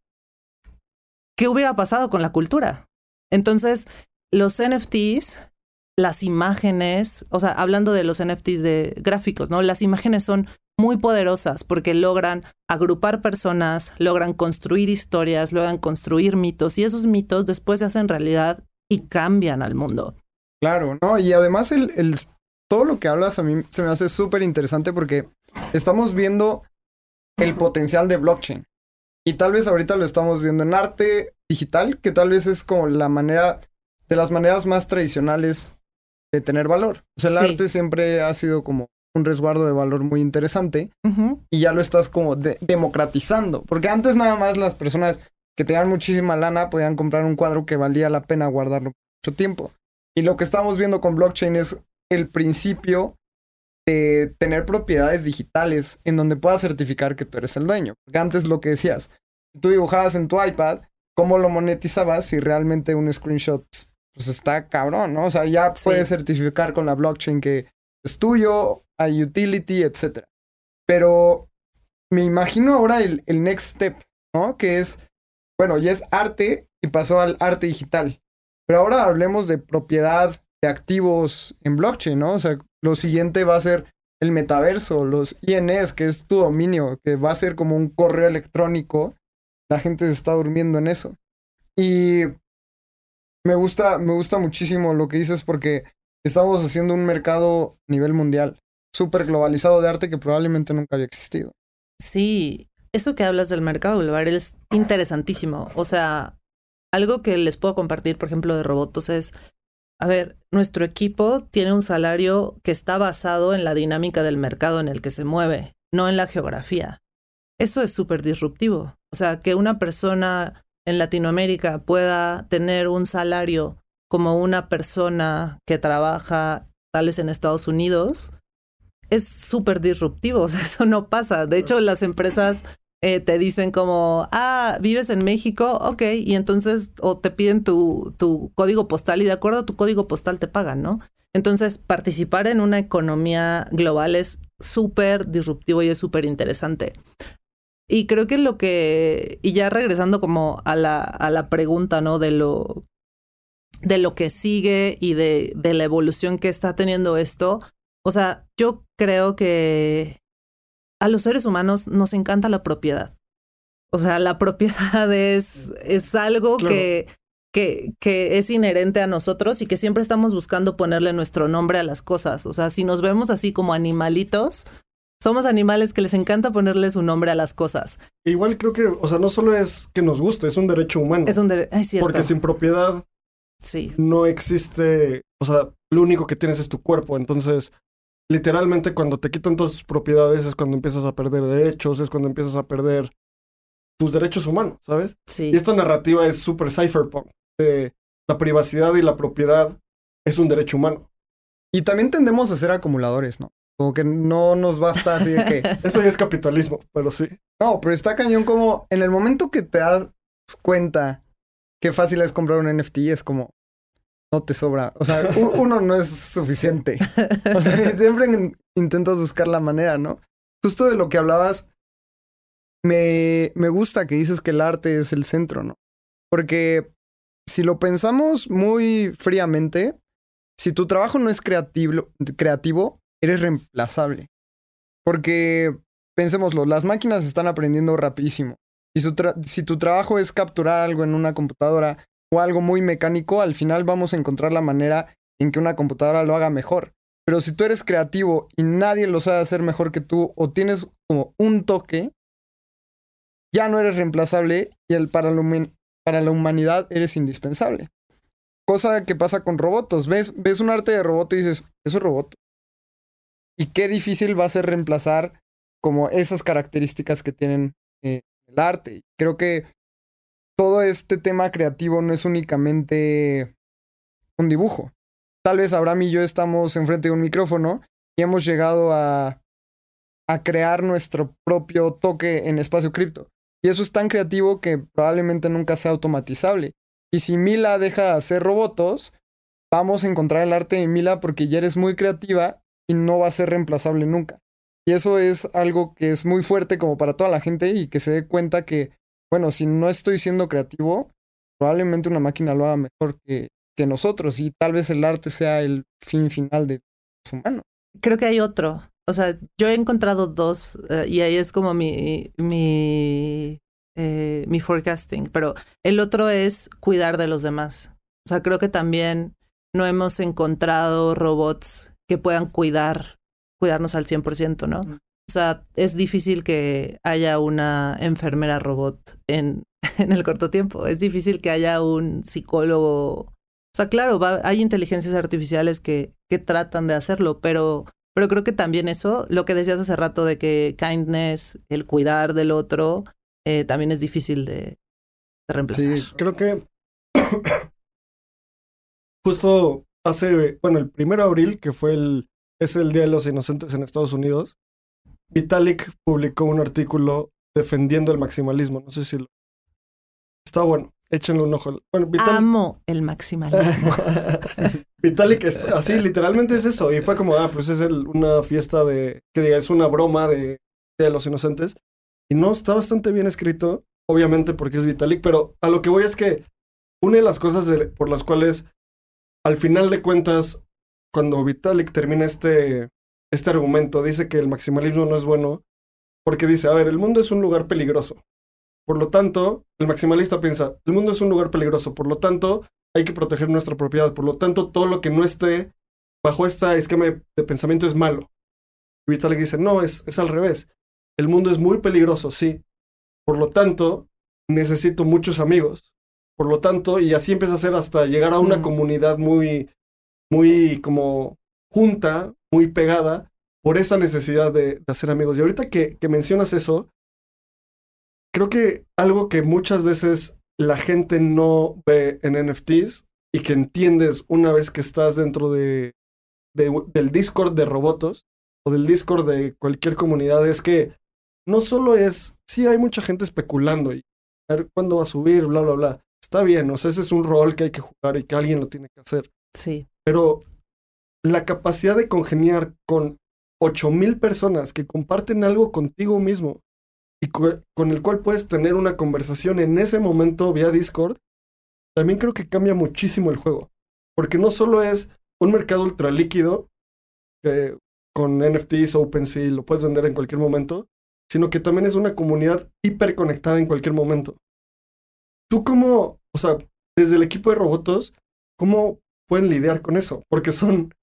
¿qué hubiera pasado con la cultura? Entonces, los NFTs, las imágenes, o sea, hablando de los NFTs de gráficos, ¿no? Las imágenes son muy poderosas porque logran agrupar personas, logran construir historias, logran construir mitos y esos mitos después se hacen realidad y cambian al mundo. Claro, ¿no? Y además el, todo lo que hablas a mí se me hace súper interesante porque estamos viendo el potencial de blockchain. Y tal vez ahorita lo estamos viendo en arte digital, que tal vez es como la manera, de las maneras más tradicionales de tener valor. O sea, el arte siempre ha sido como un resguardo de valor muy interesante y ya lo estás como democratizando. Porque antes nada más las personas que tenían muchísima lana podían comprar un cuadro que valía la pena guardarlo mucho tiempo. Y lo que estamos viendo con blockchain es el principio de tener propiedades digitales en donde puedas certificar que tú eres el dueño. Porque antes lo que decías, tú dibujabas en tu iPad, ¿cómo lo monetizabas si realmente un screenshot pues está cabrón, ¿no? O sea, ya puedes certificar con la blockchain que es tuyo, hay utility, etc. Pero me imagino ahora el, el next step, ¿no? Que es, bueno, ya es arte y pasó al arte digital. Pero ahora hablemos de propiedad de activos en blockchain, ¿no? O sea, lo siguiente va a ser el metaverso, los INS, que es tu dominio, que va a ser como un correo electrónico. La gente se está durmiendo en eso. Y me gusta, me gusta muchísimo lo que dices porque estamos haciendo un mercado a nivel mundial, súper globalizado de arte que probablemente nunca había existido. Sí, eso que hablas del mercado global es interesantísimo. O sea, algo que les puedo compartir, por ejemplo, de Robotos es a ver, nuestro equipo tiene un salario que está basado en la dinámica del mercado en el que se mueve, no en la geografía. Eso es súper disruptivo. O sea, que una persona en Latinoamérica pueda tener un salario como una persona que trabaja tal vez en Estados Unidos, es súper disruptivo. *laughs* O sea, eso no pasa. De hecho, las empresas eh, te dicen como, ah, vives en México, ok, y entonces, o te piden tu, tu código postal y de acuerdo a tu código postal te pagan, ¿no? Entonces, participar en una economía global es súper disruptivo y es súper interesante. Y creo que lo que, y ya regresando como a la, a la pregunta, ¿no? De lo, de lo que sigue y de, de la evolución que está teniendo esto, o sea, yo creo que a los seres humanos nos encanta la propiedad. O sea, la *laughs* propiedad es, es algo que, que, que, es inherente a nosotros y que siempre estamos buscando ponerle nuestro nombre a las cosas. O sea, si nos vemos así como animalitos, Somos animales que les encanta ponerle su nombre a las cosas. Igual creo que, o sea, no solo es que nos guste, es un derecho humano. Es un derecho, es cierto. Porque sin propiedad Sí, no existe, o sea, lo único que tienes es tu cuerpo. Entonces, literalmente cuando te quitan todas tus propiedades es cuando empiezas a perder derechos, es cuando empiezas a perder tus derechos humanos, ¿sabes? sí. Y esta narrativa es súper cypherpunk. De la privacidad y la propiedad es un derecho humano. Y también tendemos a ser acumuladores, ¿no? Como que no nos basta así de que... *laughs* Eso ya es capitalismo, pero sí. No, pero está cañón como en el momento que te das cuenta qué fácil es comprar un NFT, es como... No te sobra. O sea, uno no es suficiente. O sea, *laughs* siempre in- intentas buscar la manera, ¿no? Justo de lo que hablabas, me, me gusta que dices que el arte es el centro, ¿no? Porque si lo pensamos muy fríamente, si tu trabajo no es creativo, creativo eres reemplazable. Porque, pensémoslo, las máquinas están aprendiendo rapidísimo. Si, su tra- si tu trabajo es capturar algo en una computadora o algo muy mecánico, al final vamos a encontrar la manera en que una computadora lo haga mejor. Pero si tú eres creativo y nadie lo sabe hacer mejor que tú o tienes como un toque, ya no eres reemplazable y el, para, la para la humanidad eres indispensable. Cosa que pasa con robots. Ves, ves un arte de robot y dices, eso es robot. Y qué difícil va a ser reemplazar como esas características que tienen eh, el arte. Creo que todo este tema creativo no es únicamente un dibujo. Tal vez Abraham y yo estamos enfrente de un micrófono y hemos llegado a, a crear nuestro propio toque en espacio cripto. Y eso es tan creativo que probablemente nunca sea automatizable. Y si Mila deja de hacer robots, vamos a encontrar el arte de Mila porque ya eres muy creativa y no va a ser reemplazable nunca. Y eso es algo que es muy fuerte como para toda la gente y que se dé cuenta que, bueno, si no estoy siendo creativo, probablemente una máquina lo haga mejor que, que nosotros y tal vez el arte sea el fin final de los humanos. Creo que hay otro. O sea, yo he encontrado dos eh, y ahí es como mi, mi, eh, mi forecasting, pero el otro es cuidar de los demás. O sea, creo que también no hemos encontrado robots que puedan cuidar, cuidarnos al 100%, ¿no? O sea, es difícil que haya una enfermera robot en, *laughs* en el corto tiempo. Es difícil que haya un psicólogo. O sea, claro, va- hay inteligencias artificiales que, que tratan de hacerlo, pero, pero creo que también eso, lo que decías hace rato de que kindness, el cuidar del otro, eh, también es difícil de, de reemplazar. Sí, creo que *coughs* justo hace, bueno, el primero de abril, que fue el, es el Día de los Inocentes en Estados Unidos, Vitalik publicó un artículo defendiendo el maximalismo. No sé si lo... Está bueno, échenle un ojo. Bueno, Vitalik... Amo el maximalismo. *laughs* Vitalik, es- así literalmente es eso. Y fue como, ah, pues es el- una fiesta de, que diga, es una broma de, de los Inocentes. Y no, está bastante bien escrito, obviamente porque es Vitalik, pero a lo que voy es que una de las cosas de- por las cuales, al final de cuentas, cuando Vitalik termina este, este argumento, dice que el maximalismo no es bueno, porque dice, a ver, el mundo es un lugar peligroso. Por lo tanto, el maximalista piensa, el mundo es un lugar peligroso, por lo tanto, hay que proteger nuestra propiedad. Por lo tanto, todo lo que no esté bajo este esquema de, pensamiento es malo. Y Vitalik dice, no, es, es al revés. El mundo es muy peligroso, sí. Por lo tanto, necesito muchos amigos. Por lo tanto, y así empieza a ser hasta llegar a una Mm. comunidad muy, muy como junta, muy pegada, por esa necesidad de, de hacer amigos. Y ahorita que, que mencionas eso, creo que algo que muchas veces la gente no ve en NFTs y que entiendes una vez que estás dentro de, de- del Discord de Robotos o del Discord de cualquier comunidad es que no solo es, sí hay mucha gente especulando y a ver cuándo va a subir, bla, bla, bla. Está bien, o sea, ese es un rol que hay que jugar y que alguien lo tiene que hacer. Sí. Pero la capacidad de congeniar con 8000 personas que comparten algo contigo mismo y co- con el cual puedes tener una conversación en ese momento vía Discord, también creo que cambia muchísimo el juego. Porque no solo es un mercado ultra líquido que con NFTs, OpenSea, lo puedes vender en cualquier momento, sino que también es una comunidad hiper conectada en cualquier momento. Tú cómo, o sea, desde el equipo de robotos, ¿cómo pueden lidiar con eso? Porque son,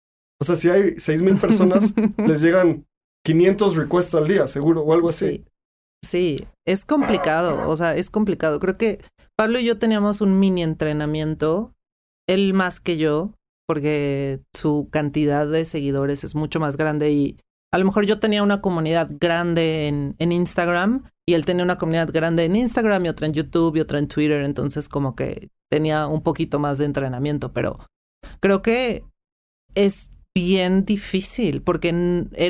o sea, si hay 6.000 personas, *laughs* les llegan 500 requests al día, seguro, o algo así. Sí. Sí, es complicado, o sea, es complicado. Creo que Pablo y yo teníamos un mini entrenamiento, él más que yo, porque su cantidad de seguidores es mucho más grande y a lo mejor yo tenía una comunidad grande en, en Instagram y él tenía una comunidad grande en Instagram y otra en YouTube y otra en Twitter, entonces como que tenía un poquito más de entrenamiento, pero creo que es bien difícil porque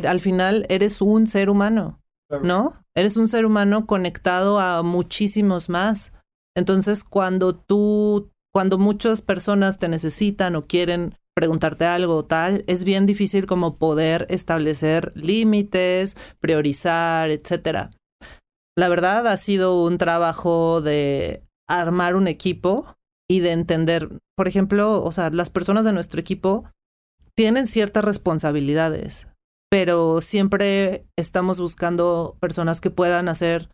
al final eres un ser humano, ¿no? Eres un ser humano conectado a muchísimos más. Entonces, cuando tú, cuando muchas personas te necesitan o quieren preguntarte algo o tal, es bien difícil como poder establecer límites, priorizar, etcétera. La verdad ha sido un trabajo de armar un equipo y de entender, por ejemplo, o sea, las personas de nuestro equipo tienen ciertas responsabilidades pero siempre estamos buscando personas que puedan hacer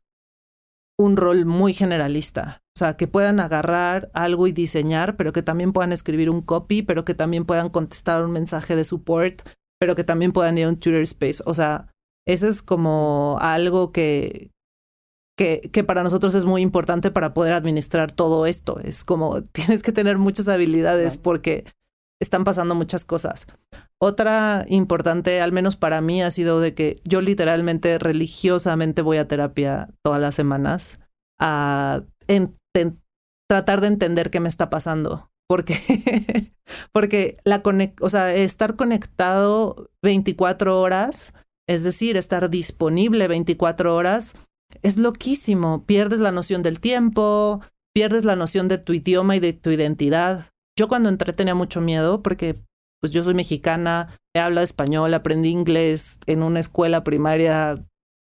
un rol muy generalista, o sea, que puedan agarrar algo y diseñar, pero que también puedan escribir un copy, pero que también puedan contestar un mensaje de support, pero que también puedan ir a un Twitter Space. O sea, eso es como algo que, que, que, para nosotros es muy importante para poder administrar todo esto. Es como *laughs* tienes que tener muchas habilidades porque están pasando muchas cosas. Otra importante, al menos para mí, ha sido de que yo literalmente religiosamente voy a terapia todas las semanas a tratar de entender qué me está pasando. Porque, *laughs* porque la o sea, estar conectado 24 horas, es decir, estar disponible 24 horas, es loquísimo. Pierdes la noción del tiempo, pierdes la noción de tu idioma y de tu identidad. Yo cuando entré tenía mucho miedo porque pues yo soy mexicana, he hablado español, aprendí inglés en una escuela primaria,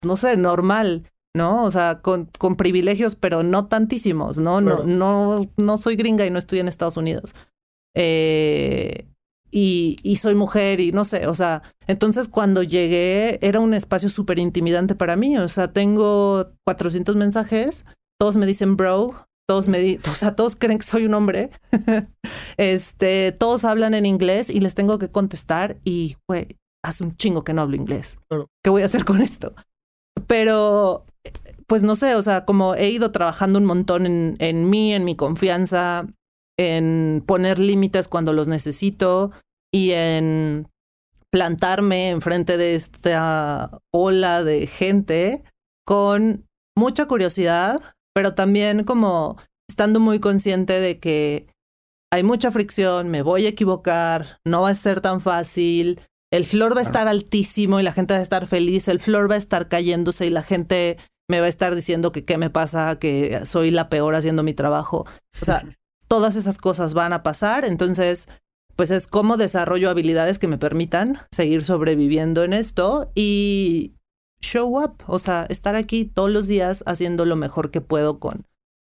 no sé, normal, ¿no? O sea, con, con privilegios, pero no tantísimos, ¿no? No, no, no soy gringa y no estoy en Estados Unidos. Eh, y, y, soy mujer y no sé, o sea, entonces cuando llegué era un espacio súper intimidante para mí, o sea, tengo 400 mensajes, todos me dicen bro, todos me o sea, todos creen que soy un hombre. *laughs* este, todos hablan en inglés y les tengo que contestar y, güey, hace un chingo que no hablo inglés. ¿Qué voy a hacer con esto? Pero, pues no sé, o sea, como he ido trabajando un montón en, en mí, en mi confianza, en poner límites cuando los necesito y en plantarme enfrente de esta ola de gente con mucha curiosidad, pero también como estando muy consciente de que hay mucha fricción, me voy a equivocar, no va a ser tan fácil, el flor va a estar altísimo y la gente va a estar feliz, el flor va a estar cayéndose y la gente me va a estar diciendo que qué me pasa, que soy la peor haciendo mi trabajo. O sea, todas esas cosas van a pasar, entonces, pues es cómo desarrollo habilidades que me permitan seguir sobreviviendo en esto y show up, o sea, estar aquí todos los días haciendo lo mejor que puedo con,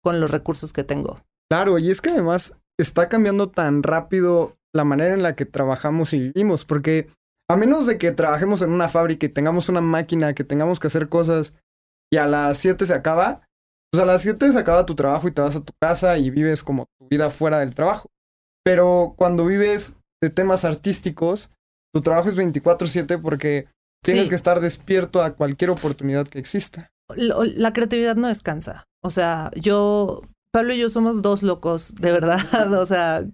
con los recursos que tengo. Claro, y es que además está cambiando tan rápido la manera en la que trabajamos y vivimos, porque a menos de que trabajemos en una fábrica y tengamos una máquina, que tengamos que hacer cosas y a las 7 se acaba, pues a las 7 se acaba tu trabajo y te vas a tu casa y vives como tu vida fuera del trabajo. Pero cuando vives de temas artísticos, tu trabajo es 24/7 porque Tienes que estar despierto a cualquier oportunidad que exista. La creatividad no descansa. O sea, yo, Pablo y yo somos dos locos, de verdad. *laughs* O sea,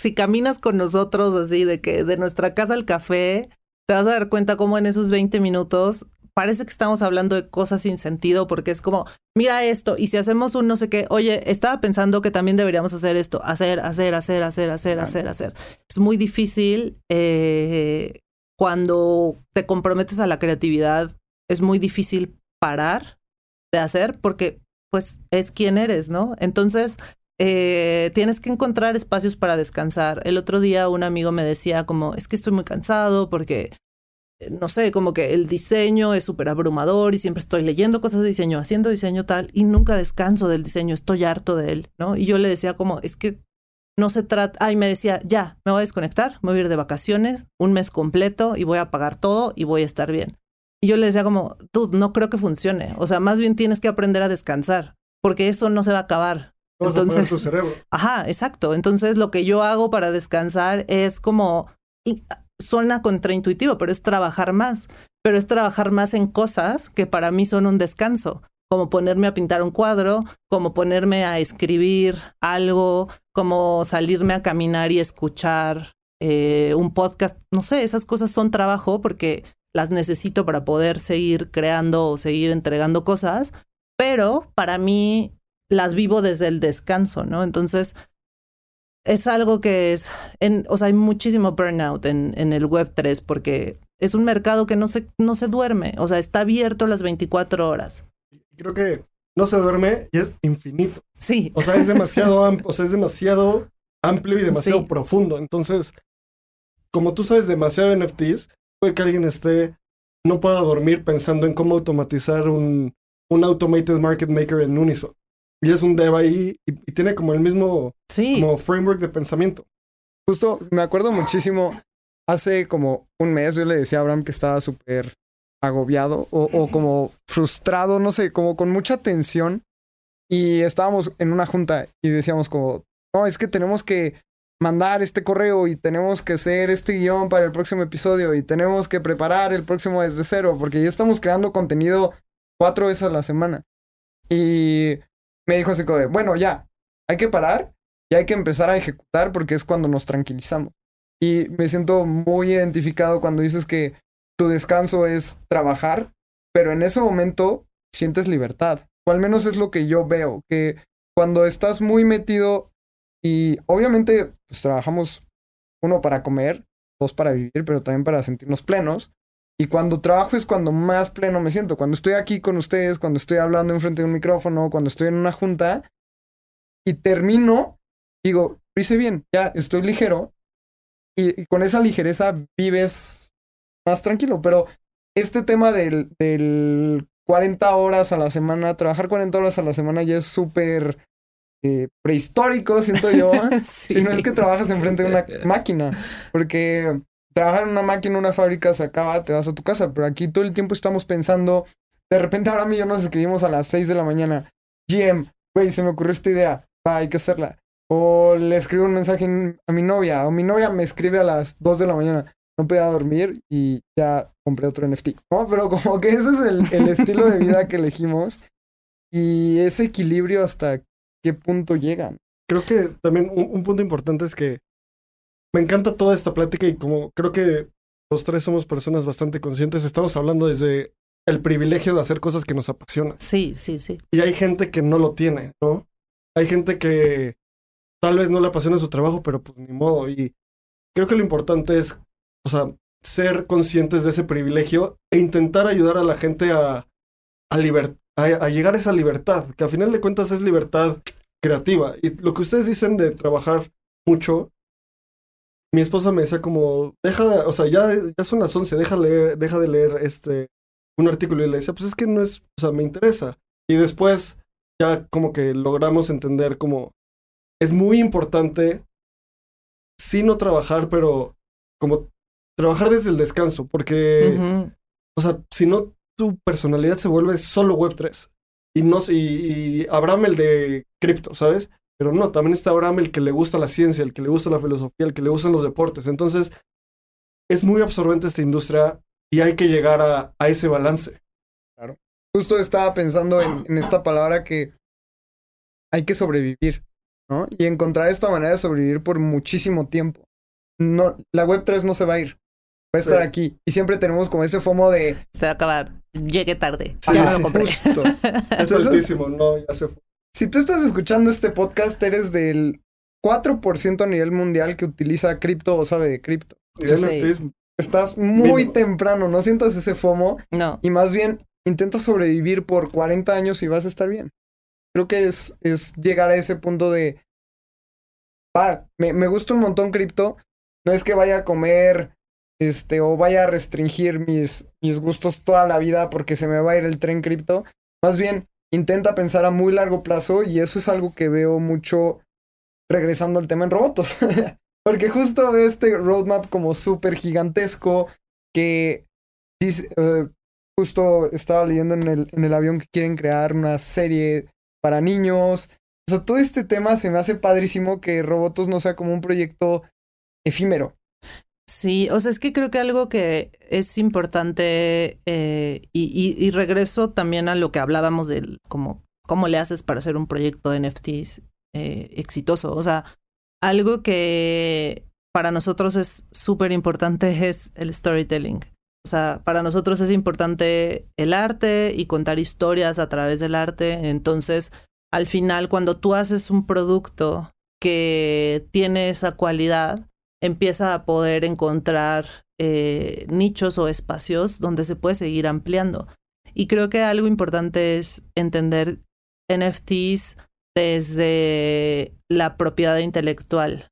si caminas con nosotros así, de que de nuestra casa al café, te vas a dar cuenta cómo en esos 20 minutos parece que estamos hablando de cosas sin sentido porque es como, mira esto, y si hacemos un no sé qué, oye, estaba pensando que también deberíamos hacer esto, hacer, hacer, hacer, hacer, hacer, hacer, hacer. Es muy difícil eh, cuando te comprometes a la creatividad, es muy difícil parar de hacer porque pues es quien eres, ¿no? Entonces, eh, tienes que encontrar espacios para descansar. El otro día un amigo me decía como, es que estoy muy cansado porque, eh, no sé, como que el diseño es súper abrumador y siempre estoy leyendo cosas de diseño, haciendo diseño tal y nunca descanso del diseño, estoy harto de él, ¿no? Y yo le decía como, es que no se trata, ay, me decía, ya, me voy a desconectar, me voy a ir de vacaciones, un mes completo y voy a pagar todo y voy a estar bien. Y yo le decía como, tú, no creo que funcione. O sea, más bien tienes que aprender a descansar, porque eso no se va a acabar. Entonces, tu cerebro. Ajá, exacto. Entonces, lo que yo hago para descansar es como, suena contraintuitivo, pero es trabajar más. pero es trabajar más en cosas que para mí son un descanso, como ponerme a pintar un cuadro, como ponerme a escribir algo, como salirme a caminar y escuchar eh, un podcast, no sé, esas cosas son trabajo porque las necesito para poder seguir creando o seguir entregando cosas, pero para mí las vivo desde el descanso, ¿no? Entonces, es algo que es, en, o sea, hay muchísimo burnout en, en el Web 3 porque es un mercado que no se, no se duerme, o sea, está abierto las 24 horas. Creo que no se duerme y es infinito. Sí. O sea, es demasiado, o sea, es demasiado amplio y demasiado profundo. Entonces, como tú sabes demasiado de NFTs, puede que alguien esté, no pueda dormir pensando en cómo automatizar un, un automated market maker en Uniswap. Y es un dev ahí y, tiene como el mismo como framework de pensamiento. Justo, me acuerdo muchísimo, hace como un mes yo le decía a Abraham que estaba súper agobiado o, o, como frustrado, no sé, como con mucha tensión. Y estábamos en una junta y decíamos como, no, es que tenemos que mandar este correo y tenemos que hacer este guion para el próximo episodio y tenemos que preparar el próximo desde cero porque ya estamos creando contenido cuatro veces a la semana. Y me dijo así como de, bueno, ya, hay que parar y hay que empezar a ejecutar porque es cuando nos tranquilizamos. Y me siento muy identificado cuando dices que tu descanso es trabajar, pero en ese momento sientes libertad. O al menos es lo que yo veo, que cuando estás muy metido y obviamente pues trabajamos uno para comer, dos para vivir, pero también para sentirnos plenos. Y cuando trabajo es cuando más pleno me siento. Cuando estoy aquí con ustedes, cuando estoy hablando enfrente de un micrófono, cuando estoy en una junta y termino, digo, lo hice bien, ya estoy ligero. Y, con esa ligereza vives más tranquilo. Pero este tema del, del 40 horas a la semana, trabajar 40 horas a la semana ya es súper eh, prehistórico, siento yo. *laughs* Si no es que trabajas enfrente de una *laughs* máquina. Porque trabajar en una máquina, una fábrica, se acaba, te vas a tu casa. Pero aquí todo el tiempo estamos pensando. De repente ahora yo nos escribimos a las 6 de la mañana. GM, güey, se me ocurrió esta idea. Va, hay que hacerla. O le escribo un mensaje a mi novia. O mi novia me escribe a las 2 de la mañana. No podía dormir y ya compré otro NFT. ¿no? Pero como que ese es el, el estilo de vida que elegimos. Y ese equilibrio hasta qué punto llegan. Creo que también un, punto importante es que me encanta toda esta plática y como creo que los tres somos personas bastante conscientes, estamos hablando desde el privilegio de hacer cosas que nos apasionan. Sí, sí, sí. Y hay gente que no lo tiene, ¿no? Hay gente que tal vez no le apasiona su trabajo, pero pues ni modo. Y creo que lo importante es, o sea, ser conscientes de ese privilegio e intentar ayudar a la gente a, a, a, llegar a esa libertad, que al final de cuentas es libertad creativa. Y lo que ustedes dicen de trabajar mucho, mi esposa me decía como, deja, o sea, ya, ya son las 11, deja, leer, deja de leer este, un artículo. Y le decía, pues es que no es, o sea, me interesa. Y después ya como que logramos entender como, es muy importante, sí no trabajar, pero como trabajar desde el descanso, porque, o sea, si no tu personalidad se vuelve solo Web3. Y, no, y, y Abraham el de cripto, ¿sabes? Pero no, también está Abraham el que le gusta la ciencia, el que le gusta la filosofía, el que le gustan los deportes. Entonces, es muy absorbente esta industria y hay que llegar a, a ese balance. Claro. Justo estaba pensando en, en, esta palabra que hay que sobrevivir, ¿no? Y encontrar esta manera de sobrevivir por muchísimo tiempo. No, la Web3 no se va a ir va a estar aquí. Y siempre tenemos como ese FOMO de... Se va a acabar. Llegué tarde. ya me lo compré. Justo. *laughs* es altísimo, no, ya se fue. Si tú estás escuchando este podcast, eres del 4% a nivel mundial que utiliza cripto o sabe de cripto. Estás muy temprano, no sientas ese FOMO. No. Y más bien, intenta sobrevivir por 40 años y vas a estar bien. Creo que es, es llegar a ese punto de... Va, me, me gusta un montón cripto. No es que vaya a comer este, o vaya a restringir mis, mis gustos toda la vida porque se me va a ir el tren cripto. Más bien, intenta pensar a muy largo plazo y eso es algo que veo mucho regresando al tema en robots. *laughs* porque justo veo este roadmap como súper gigantesco que eh, justo estaba leyendo en el, en el avión que quieren crear una serie para niños. O sea, todo este tema se me hace padrísimo que Robotos no sea como un proyecto efímero, Sí, o sea, es que creo que algo que es importante eh, y, regreso también a lo que hablábamos de como cómo le haces para hacer un proyecto de NFTs eh, exitoso. O sea, algo que para nosotros es súper importante *laughs* es el storytelling. O sea, para nosotros es importante el arte y contar historias a través del arte. Entonces, al final, cuando tú haces un producto que tiene esa cualidad, empieza a poder encontrar eh, nichos o espacios donde se puede seguir ampliando. Y creo que algo importante es entender NFTs desde la propiedad intelectual.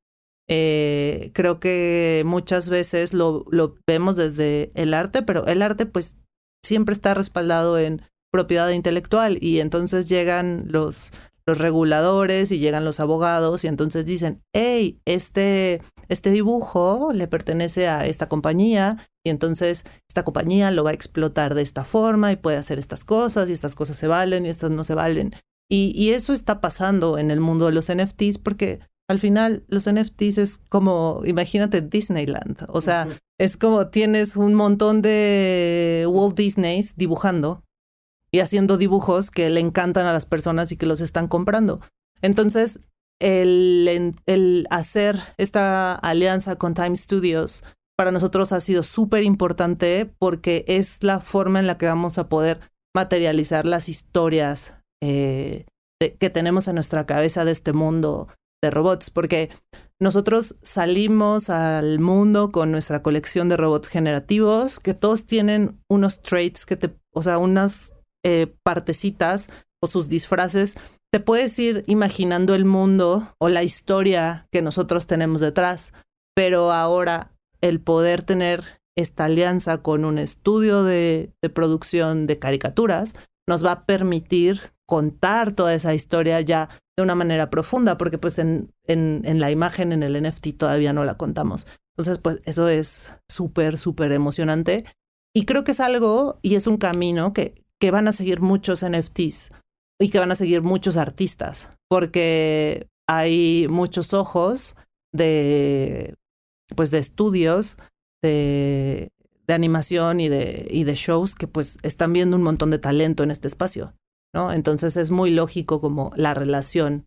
Eh, creo que muchas veces lo, lo vemos desde el arte, pero el arte pues siempre está respaldado en propiedad intelectual y entonces llegan los, los reguladores y llegan los abogados y entonces dicen, hey, este, este dibujo le pertenece a esta compañía y entonces esta compañía lo va a explotar de esta forma y puede hacer estas cosas y estas cosas se valen y estas no se valen. Y, y eso está pasando en el mundo de los NFTs porque al final los NFTs es como, imagínate Disneyland, o sea, es como tienes un montón de Walt Disneys dibujando y haciendo dibujos que le encantan a las personas y que los están comprando. Entonces, el, el hacer esta alianza con Time Studios para nosotros ha sido súper importante porque es la forma en la que vamos a poder materializar las historias eh, que tenemos en nuestra cabeza de este mundo de robots, porque nosotros salimos al mundo con nuestra colección de robots generativos, que todos tienen unos traits que te, o sea, unas eh, partecitas o sus disfraces, te puedes ir imaginando el mundo o la historia que nosotros tenemos detrás, pero ahora el poder tener esta alianza con un estudio de, de producción de caricaturas nos va a permitir contar toda esa historia ya de una manera profunda, porque pues en, en, en la imagen, en el NFT todavía no la contamos. Entonces, pues eso es súper, súper emocionante. Y creo que es algo y es un camino que, que van a seguir muchos NFTs y que van a seguir muchos artistas, porque hay muchos ojos de, pues, de estudios, de, de animación y de, y de shows que pues están viendo un montón de talento en este espacio. ¿no? Entonces es muy lógico como la relación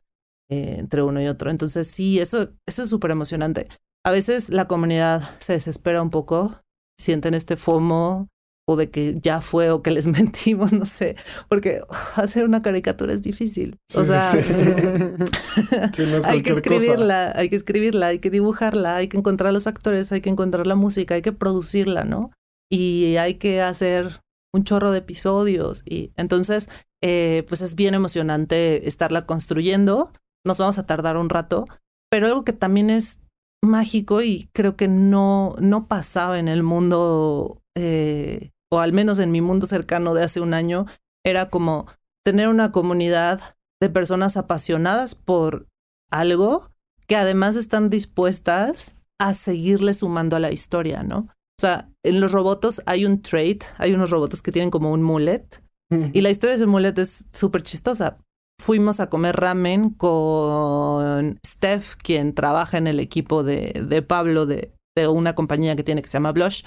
eh, entre uno y otro. Entonces sí, eso, eso es súper emocionante. A veces la comunidad se desespera un poco, sienten este FOMO o de que ya fue o que les *laughs* mentimos, no sé, porque hacer una caricatura es difícil. o sea, *laughs* hay que escribirla, hay que escribirla, hay que dibujarla, hay que encontrar los actores, hay que encontrar la música, hay que producirla, ¿no? Y hay que hacer un chorro de episodios y entonces eh, pues es bien emocionante estarla construyendo. Nos vamos a tardar un rato, pero algo que también es mágico y creo que no, no pasaba en el mundo, eh, o al menos en mi mundo cercano de hace un año, era como tener una comunidad de personas apasionadas por algo que además están dispuestas a seguirle sumando a la historia, ¿no? O sea, en los robots hay un trait, hay unos robots que tienen como un mullet, y la historia de ese mullet es súper chistosa. Fuimos a comer ramen con Steph, quien trabaja en el equipo de, de Pablo de, de, una compañía que tiene que se llama Blush.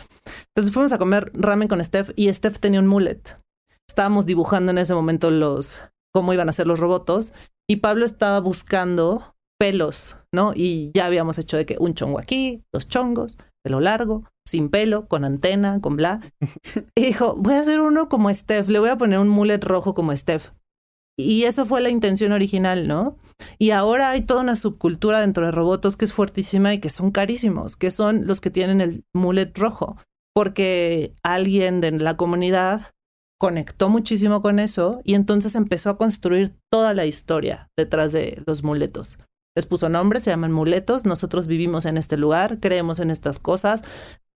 Entonces fuimos a comer ramen con Steph y Steph tenía un mullet. Estábamos dibujando en ese momento los cómo iban a ser los robots y Pablo estaba buscando pelos, ¿no? Y ya habíamos hecho de que un chongo aquí, dos chongos, pelo largo, sin pelo, con antena, con bla. *laughs* Y dijo, voy a hacer uno como Steph, le voy a poner un mullet rojo como Steph. Y esa fue la intención original, ¿no? Y ahora hay toda una subcultura dentro de robots que es fuertísima y que son carísimos, que son los que tienen el mullet rojo, porque alguien de la comunidad conectó muchísimo con eso y entonces empezó a construir toda la historia detrás de los muletos les puso nombre, se llaman muletos, nosotros vivimos en este lugar, creemos en estas cosas.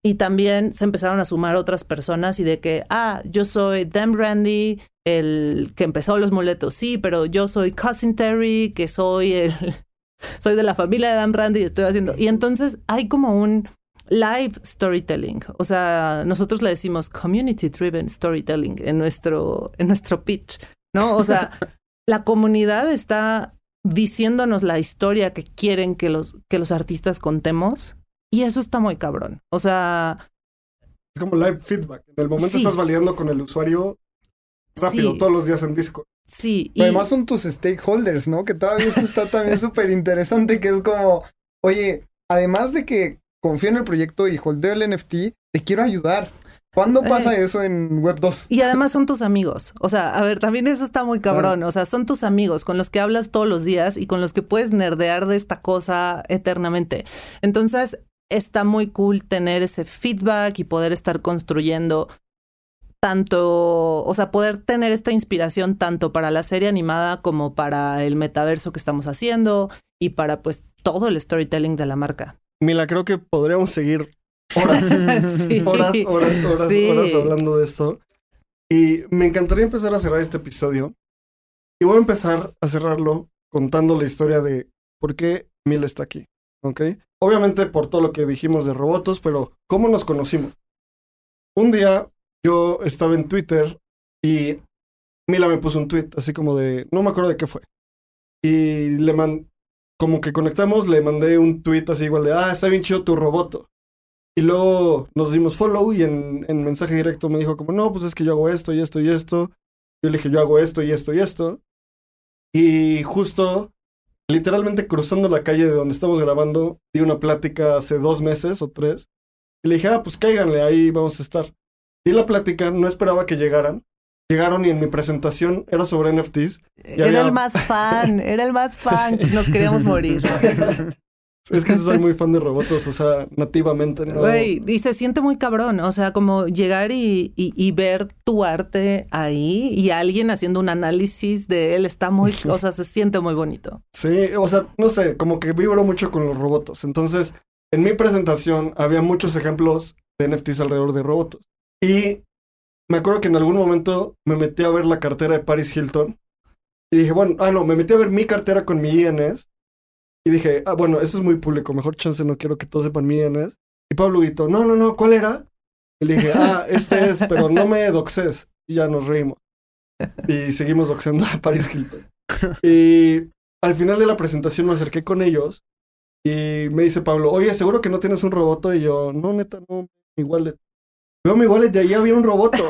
Y también se empezaron a sumar otras personas y de que, ah, yo soy Dan Randy, el que empezó los muletos, sí, pero yo soy Cousin Terry, que soy el, *laughs* soy de la familia de Dan Randy y estoy haciendo. Y entonces hay como un live storytelling, o sea, nosotros le decimos community driven storytelling en nuestro, en nuestro pitch, ¿no? O sea, *laughs* la comunidad está diciéndonos la historia que quieren que los, que los artistas contemos Y eso está muy cabrón. O sea, Es como live feedback. En el momento Sí. estás validando con el usuario rápido, Sí. todos los días en Discord. sí. Y- además son tus stakeholders, ¿no? Que todavía eso está también *laughs* súper interesante, que es como, oye, además de que confío en el proyecto y holdeo el NFT, te quiero ayudar. ¿Cuándo pasa Eh. eso en Web 2? Y además son tus amigos. O sea, a ver, también eso está muy cabrón. O sea, son tus amigos con los que hablas todos los días y con los que puedes nerdear de esta cosa eternamente. Entonces, está muy cool tener ese feedback y poder estar construyendo tanto, o sea, poder tener esta inspiración tanto para la serie animada como para el metaverso que estamos haciendo y para pues todo el storytelling de la marca. Mila, creo que podríamos seguir horas, *laughs* Sí. horas, horas, horas, Sí. horas hablando de esto. Y me encantaría empezar a cerrar este episodio. Y voy a empezar a cerrarlo contando la historia de por qué Mila está aquí. ¿Ok? Obviamente por todo lo que dijimos de robots, pero ¿cómo nos conocimos? Un día yo estaba en Twitter y Mila me puso un tweet así como de, no me acuerdo de qué fue. Y le mandé, como que conectamos, le mandé un tweet así igual de, ah, está bien chido tu roboto. Y luego nos dimos follow y en, en mensaje directo me dijo como, no, pues es que yo hago esto y esto y esto. Yo le dije, yo hago esto y esto y esto. Y justo, literalmente cruzando la calle de donde estamos grabando, di una plática hace dos meses o tres. Y le dije, ah, pues cáiganle, ahí vamos a estar. Di la plática, no esperaba que llegaran. Llegaron y en mi presentación era sobre NFTs. Era había- el más fan, era el más fan. Nos queríamos morir. *laughs* Es que soy muy fan de robots, o sea, nativamente. ¿no? Güey, y se siente muy cabrón, o sea, como llegar y, y- y ver tu arte ahí y alguien haciendo un análisis de él está muy, *laughs* o sea, se siente muy bonito. Sí, o sea, no sé, como que vibro mucho con los robots. Entonces, en mi presentación había muchos ejemplos de NFTs alrededor de robots. Y me acuerdo que en algún momento me metí a ver la cartera de Paris Hilton. Y dije, bueno, ah, no, me metí a ver mi cartera con mi INS. Y dije, ah, bueno, eso es muy público, mejor chance no quiero que todos sepan mi INS. Y Pablo gritó, no, no, no, ¿cuál era? Y le dije, ah, este es, pero no me doxes. Y ya nos reímos. Y seguimos doxeando a Paris Hilton. Y al final de la presentación me acerqué con ellos y me dice Pablo, oye, ¿seguro que no tienes un roboto? Y yo, no, neta, no, mi wallet. Veo mi wallet y ahí había un roboto.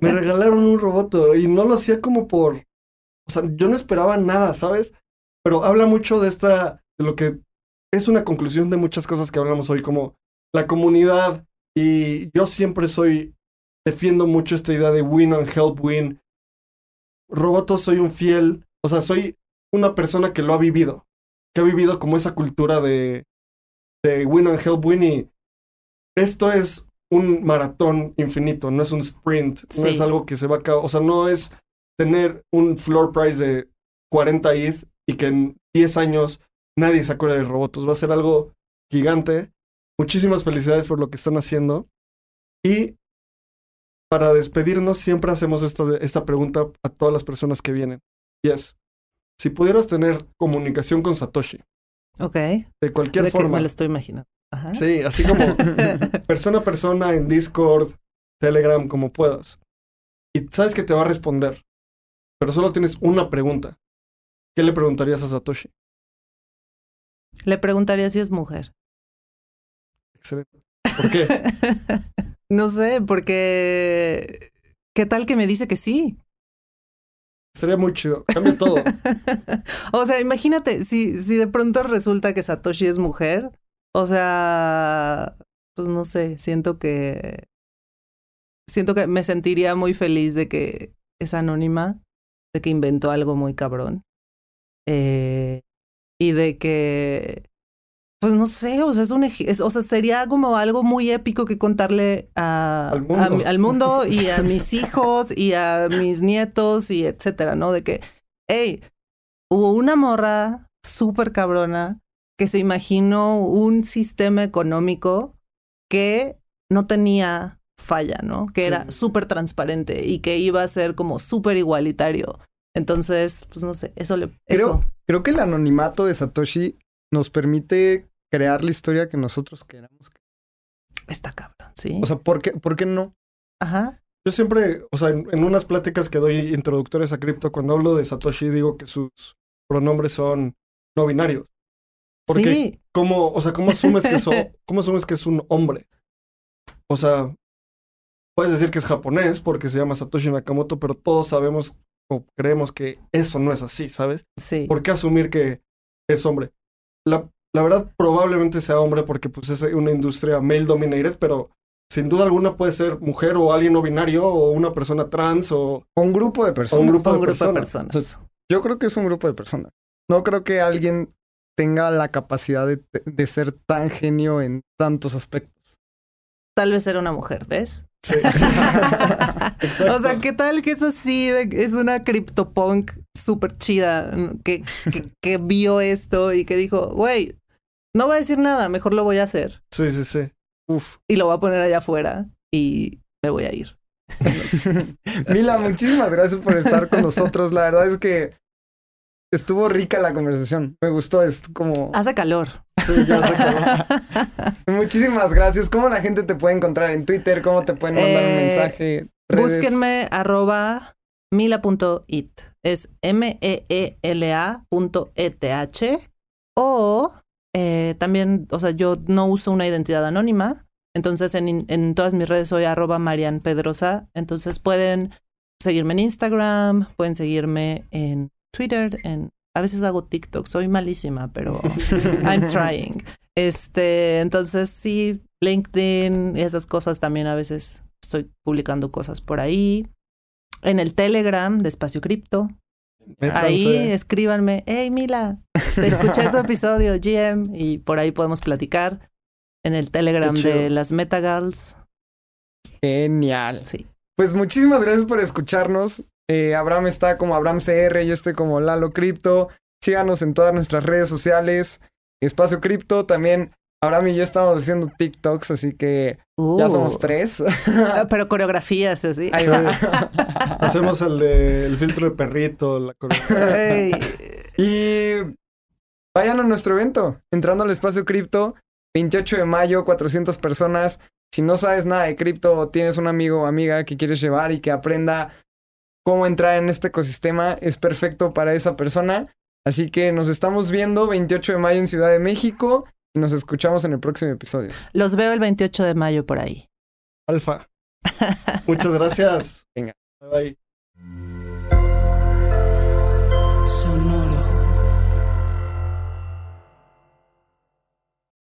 Me regalaron un roboto y no lo hacía como por... O sea, yo no esperaba nada, ¿sabes? Pero habla mucho de esta, de lo que es una conclusión de muchas cosas que hablamos hoy, como la comunidad. Y yo siempre soy, defiendo mucho esta idea de win and help win. Roboto soy un fiel, o sea, soy una persona que lo ha vivido, que ha vivido como esa cultura de, de win and help win y esto es un maratón infinito, no es un sprint, no es algo que se va a acabar, o sea, no es tener un floor price de 40 ETH y que en 10 años nadie se acuerde de robots, va a ser algo gigante. Muchísimas felicidades por lo que están haciendo y para despedirnos siempre hacemos esta, esta pregunta a todas las personas que vienen. Y es, si pudieras tener comunicación con Satoshi, Ok. de cualquier De que forma, me lo estoy imaginando. Ajá. sí, así como *laughs* persona a persona en Discord, Telegram, como puedas, y sabes que te va a responder, pero solo tienes una pregunta, ¿qué le preguntarías a Satoshi? Le preguntaría si es mujer. Excelente. ¿Por qué? *laughs* no sé, porque ¿qué tal que me dice que sí? Sería muy chido, cambia todo. *laughs* o sea, imagínate, si, si de pronto resulta que Satoshi es mujer, o sea, pues no sé, siento que siento que me sentiría muy feliz de que es anónima, de que inventó algo muy cabrón. Eh, y de que pues no sé, o sea, es un es- o sea, sería como algo muy épico que contarle a, Al mundo. a al mundo *laughs* y a mis hijos y a mis nietos y etcétera, ¿no? De que, hey, hubo una morra súper cabrona que se imaginó un sistema económico que no tenía falla, ¿no? Que Sí. era súper transparente y que iba a ser como súper igualitario. Entonces, pues no sé, eso le... Creo, Eso. creo que el anonimato de Satoshi nos permite crear la historia que nosotros queramos. Está cabrón, ¿sí? O sea, ¿por qué, ¿por qué no? Ajá. Yo siempre, o sea, en, en unas pláticas que doy introductorias a cripto, cuando hablo de Satoshi, digo que sus pronombres son no binarios. Porque Sí. ¿cómo, o sea, ¿cómo asumes que eso, *laughs* cómo asumes que es un hombre? O sea, puedes decir que es japonés porque se llama Satoshi Nakamoto, pero todos sabemos o creemos que eso no es así, ¿sabes? Sí. ¿Por qué asumir que es hombre? La, la verdad, probablemente sea hombre porque pues es una industria male dominated, pero sin duda alguna puede ser mujer o alguien no binario o una persona trans o, Un grupo de personas. un grupo, Un de, grupo de personas. personas. Yo creo que es un grupo de personas. No creo que alguien tenga la capacidad de, de ser tan genio en tantos aspectos. Tal vez era una mujer, ¿ves? Sí. *laughs* o sea, ¿qué tal que es así? es una CryptoPunk súper chida que, que, que vio esto y que dijo, güey, no voy a decir nada, mejor lo voy a hacer. sí, sí, sí. Uf. Y lo voy a poner allá afuera y me voy a ir. *laughs* *laughs* Mila, muchísimas gracias por estar con nosotros. La verdad es que estuvo rica la conversación. Me gustó, es como... Hace calor. Sí, ya sé que *laughs* Muchísimas gracias. ¿Cómo la gente te puede encontrar en Twitter? ¿Cómo te pueden mandar un Eh, mensaje? Redes? Búsquenme arroba mila.it. Es M-E-E-L-A.eth. O eh, también, o sea, yo no uso una identidad anónima. Entonces en, en todas mis redes soy arroba Marian Pedrosa. Entonces pueden seguirme en Instagram, pueden seguirme en Twitter, en a veces hago TikTok, soy malísima, pero *laughs* I'm trying. Este, entonces sí, LinkedIn y esas cosas también a veces estoy publicando cosas por ahí. En el Telegram de Espacio Cripto. Ahí escríbanme, hey Mila, *laughs* te escuché tu episodio, GM, y por ahí podemos platicar. En el Telegram de las Metagirls. Genial. Sí. Pues muchísimas gracias por escucharnos. Eh, Abraham está como Abraham CR, yo estoy como Lalo Cripto. Síganos en todas nuestras redes sociales. Espacio Cripto. También Abraham y yo estamos haciendo TikToks, así que ya Uh, somos tres. ah, *laughs* Pero coreografías así. Ahí Sí. va. *laughs* Hacemos el de el filtro de perrito, la coreografía. Y vayan a nuestro evento, entrando al espacio cripto, 28 de mayo, 400 personas. Si no sabes nada de cripto o tienes un amigo o amiga que quieres llevar y que aprenda cómo entrar en este ecosistema, es perfecto para esa persona. Así que nos estamos viendo 28 de mayo en Ciudad de México y nos escuchamos en el próximo episodio. los veo el 28 de mayo por ahí. Alfa. *laughs* Muchas gracias. Venga. Bye. bye.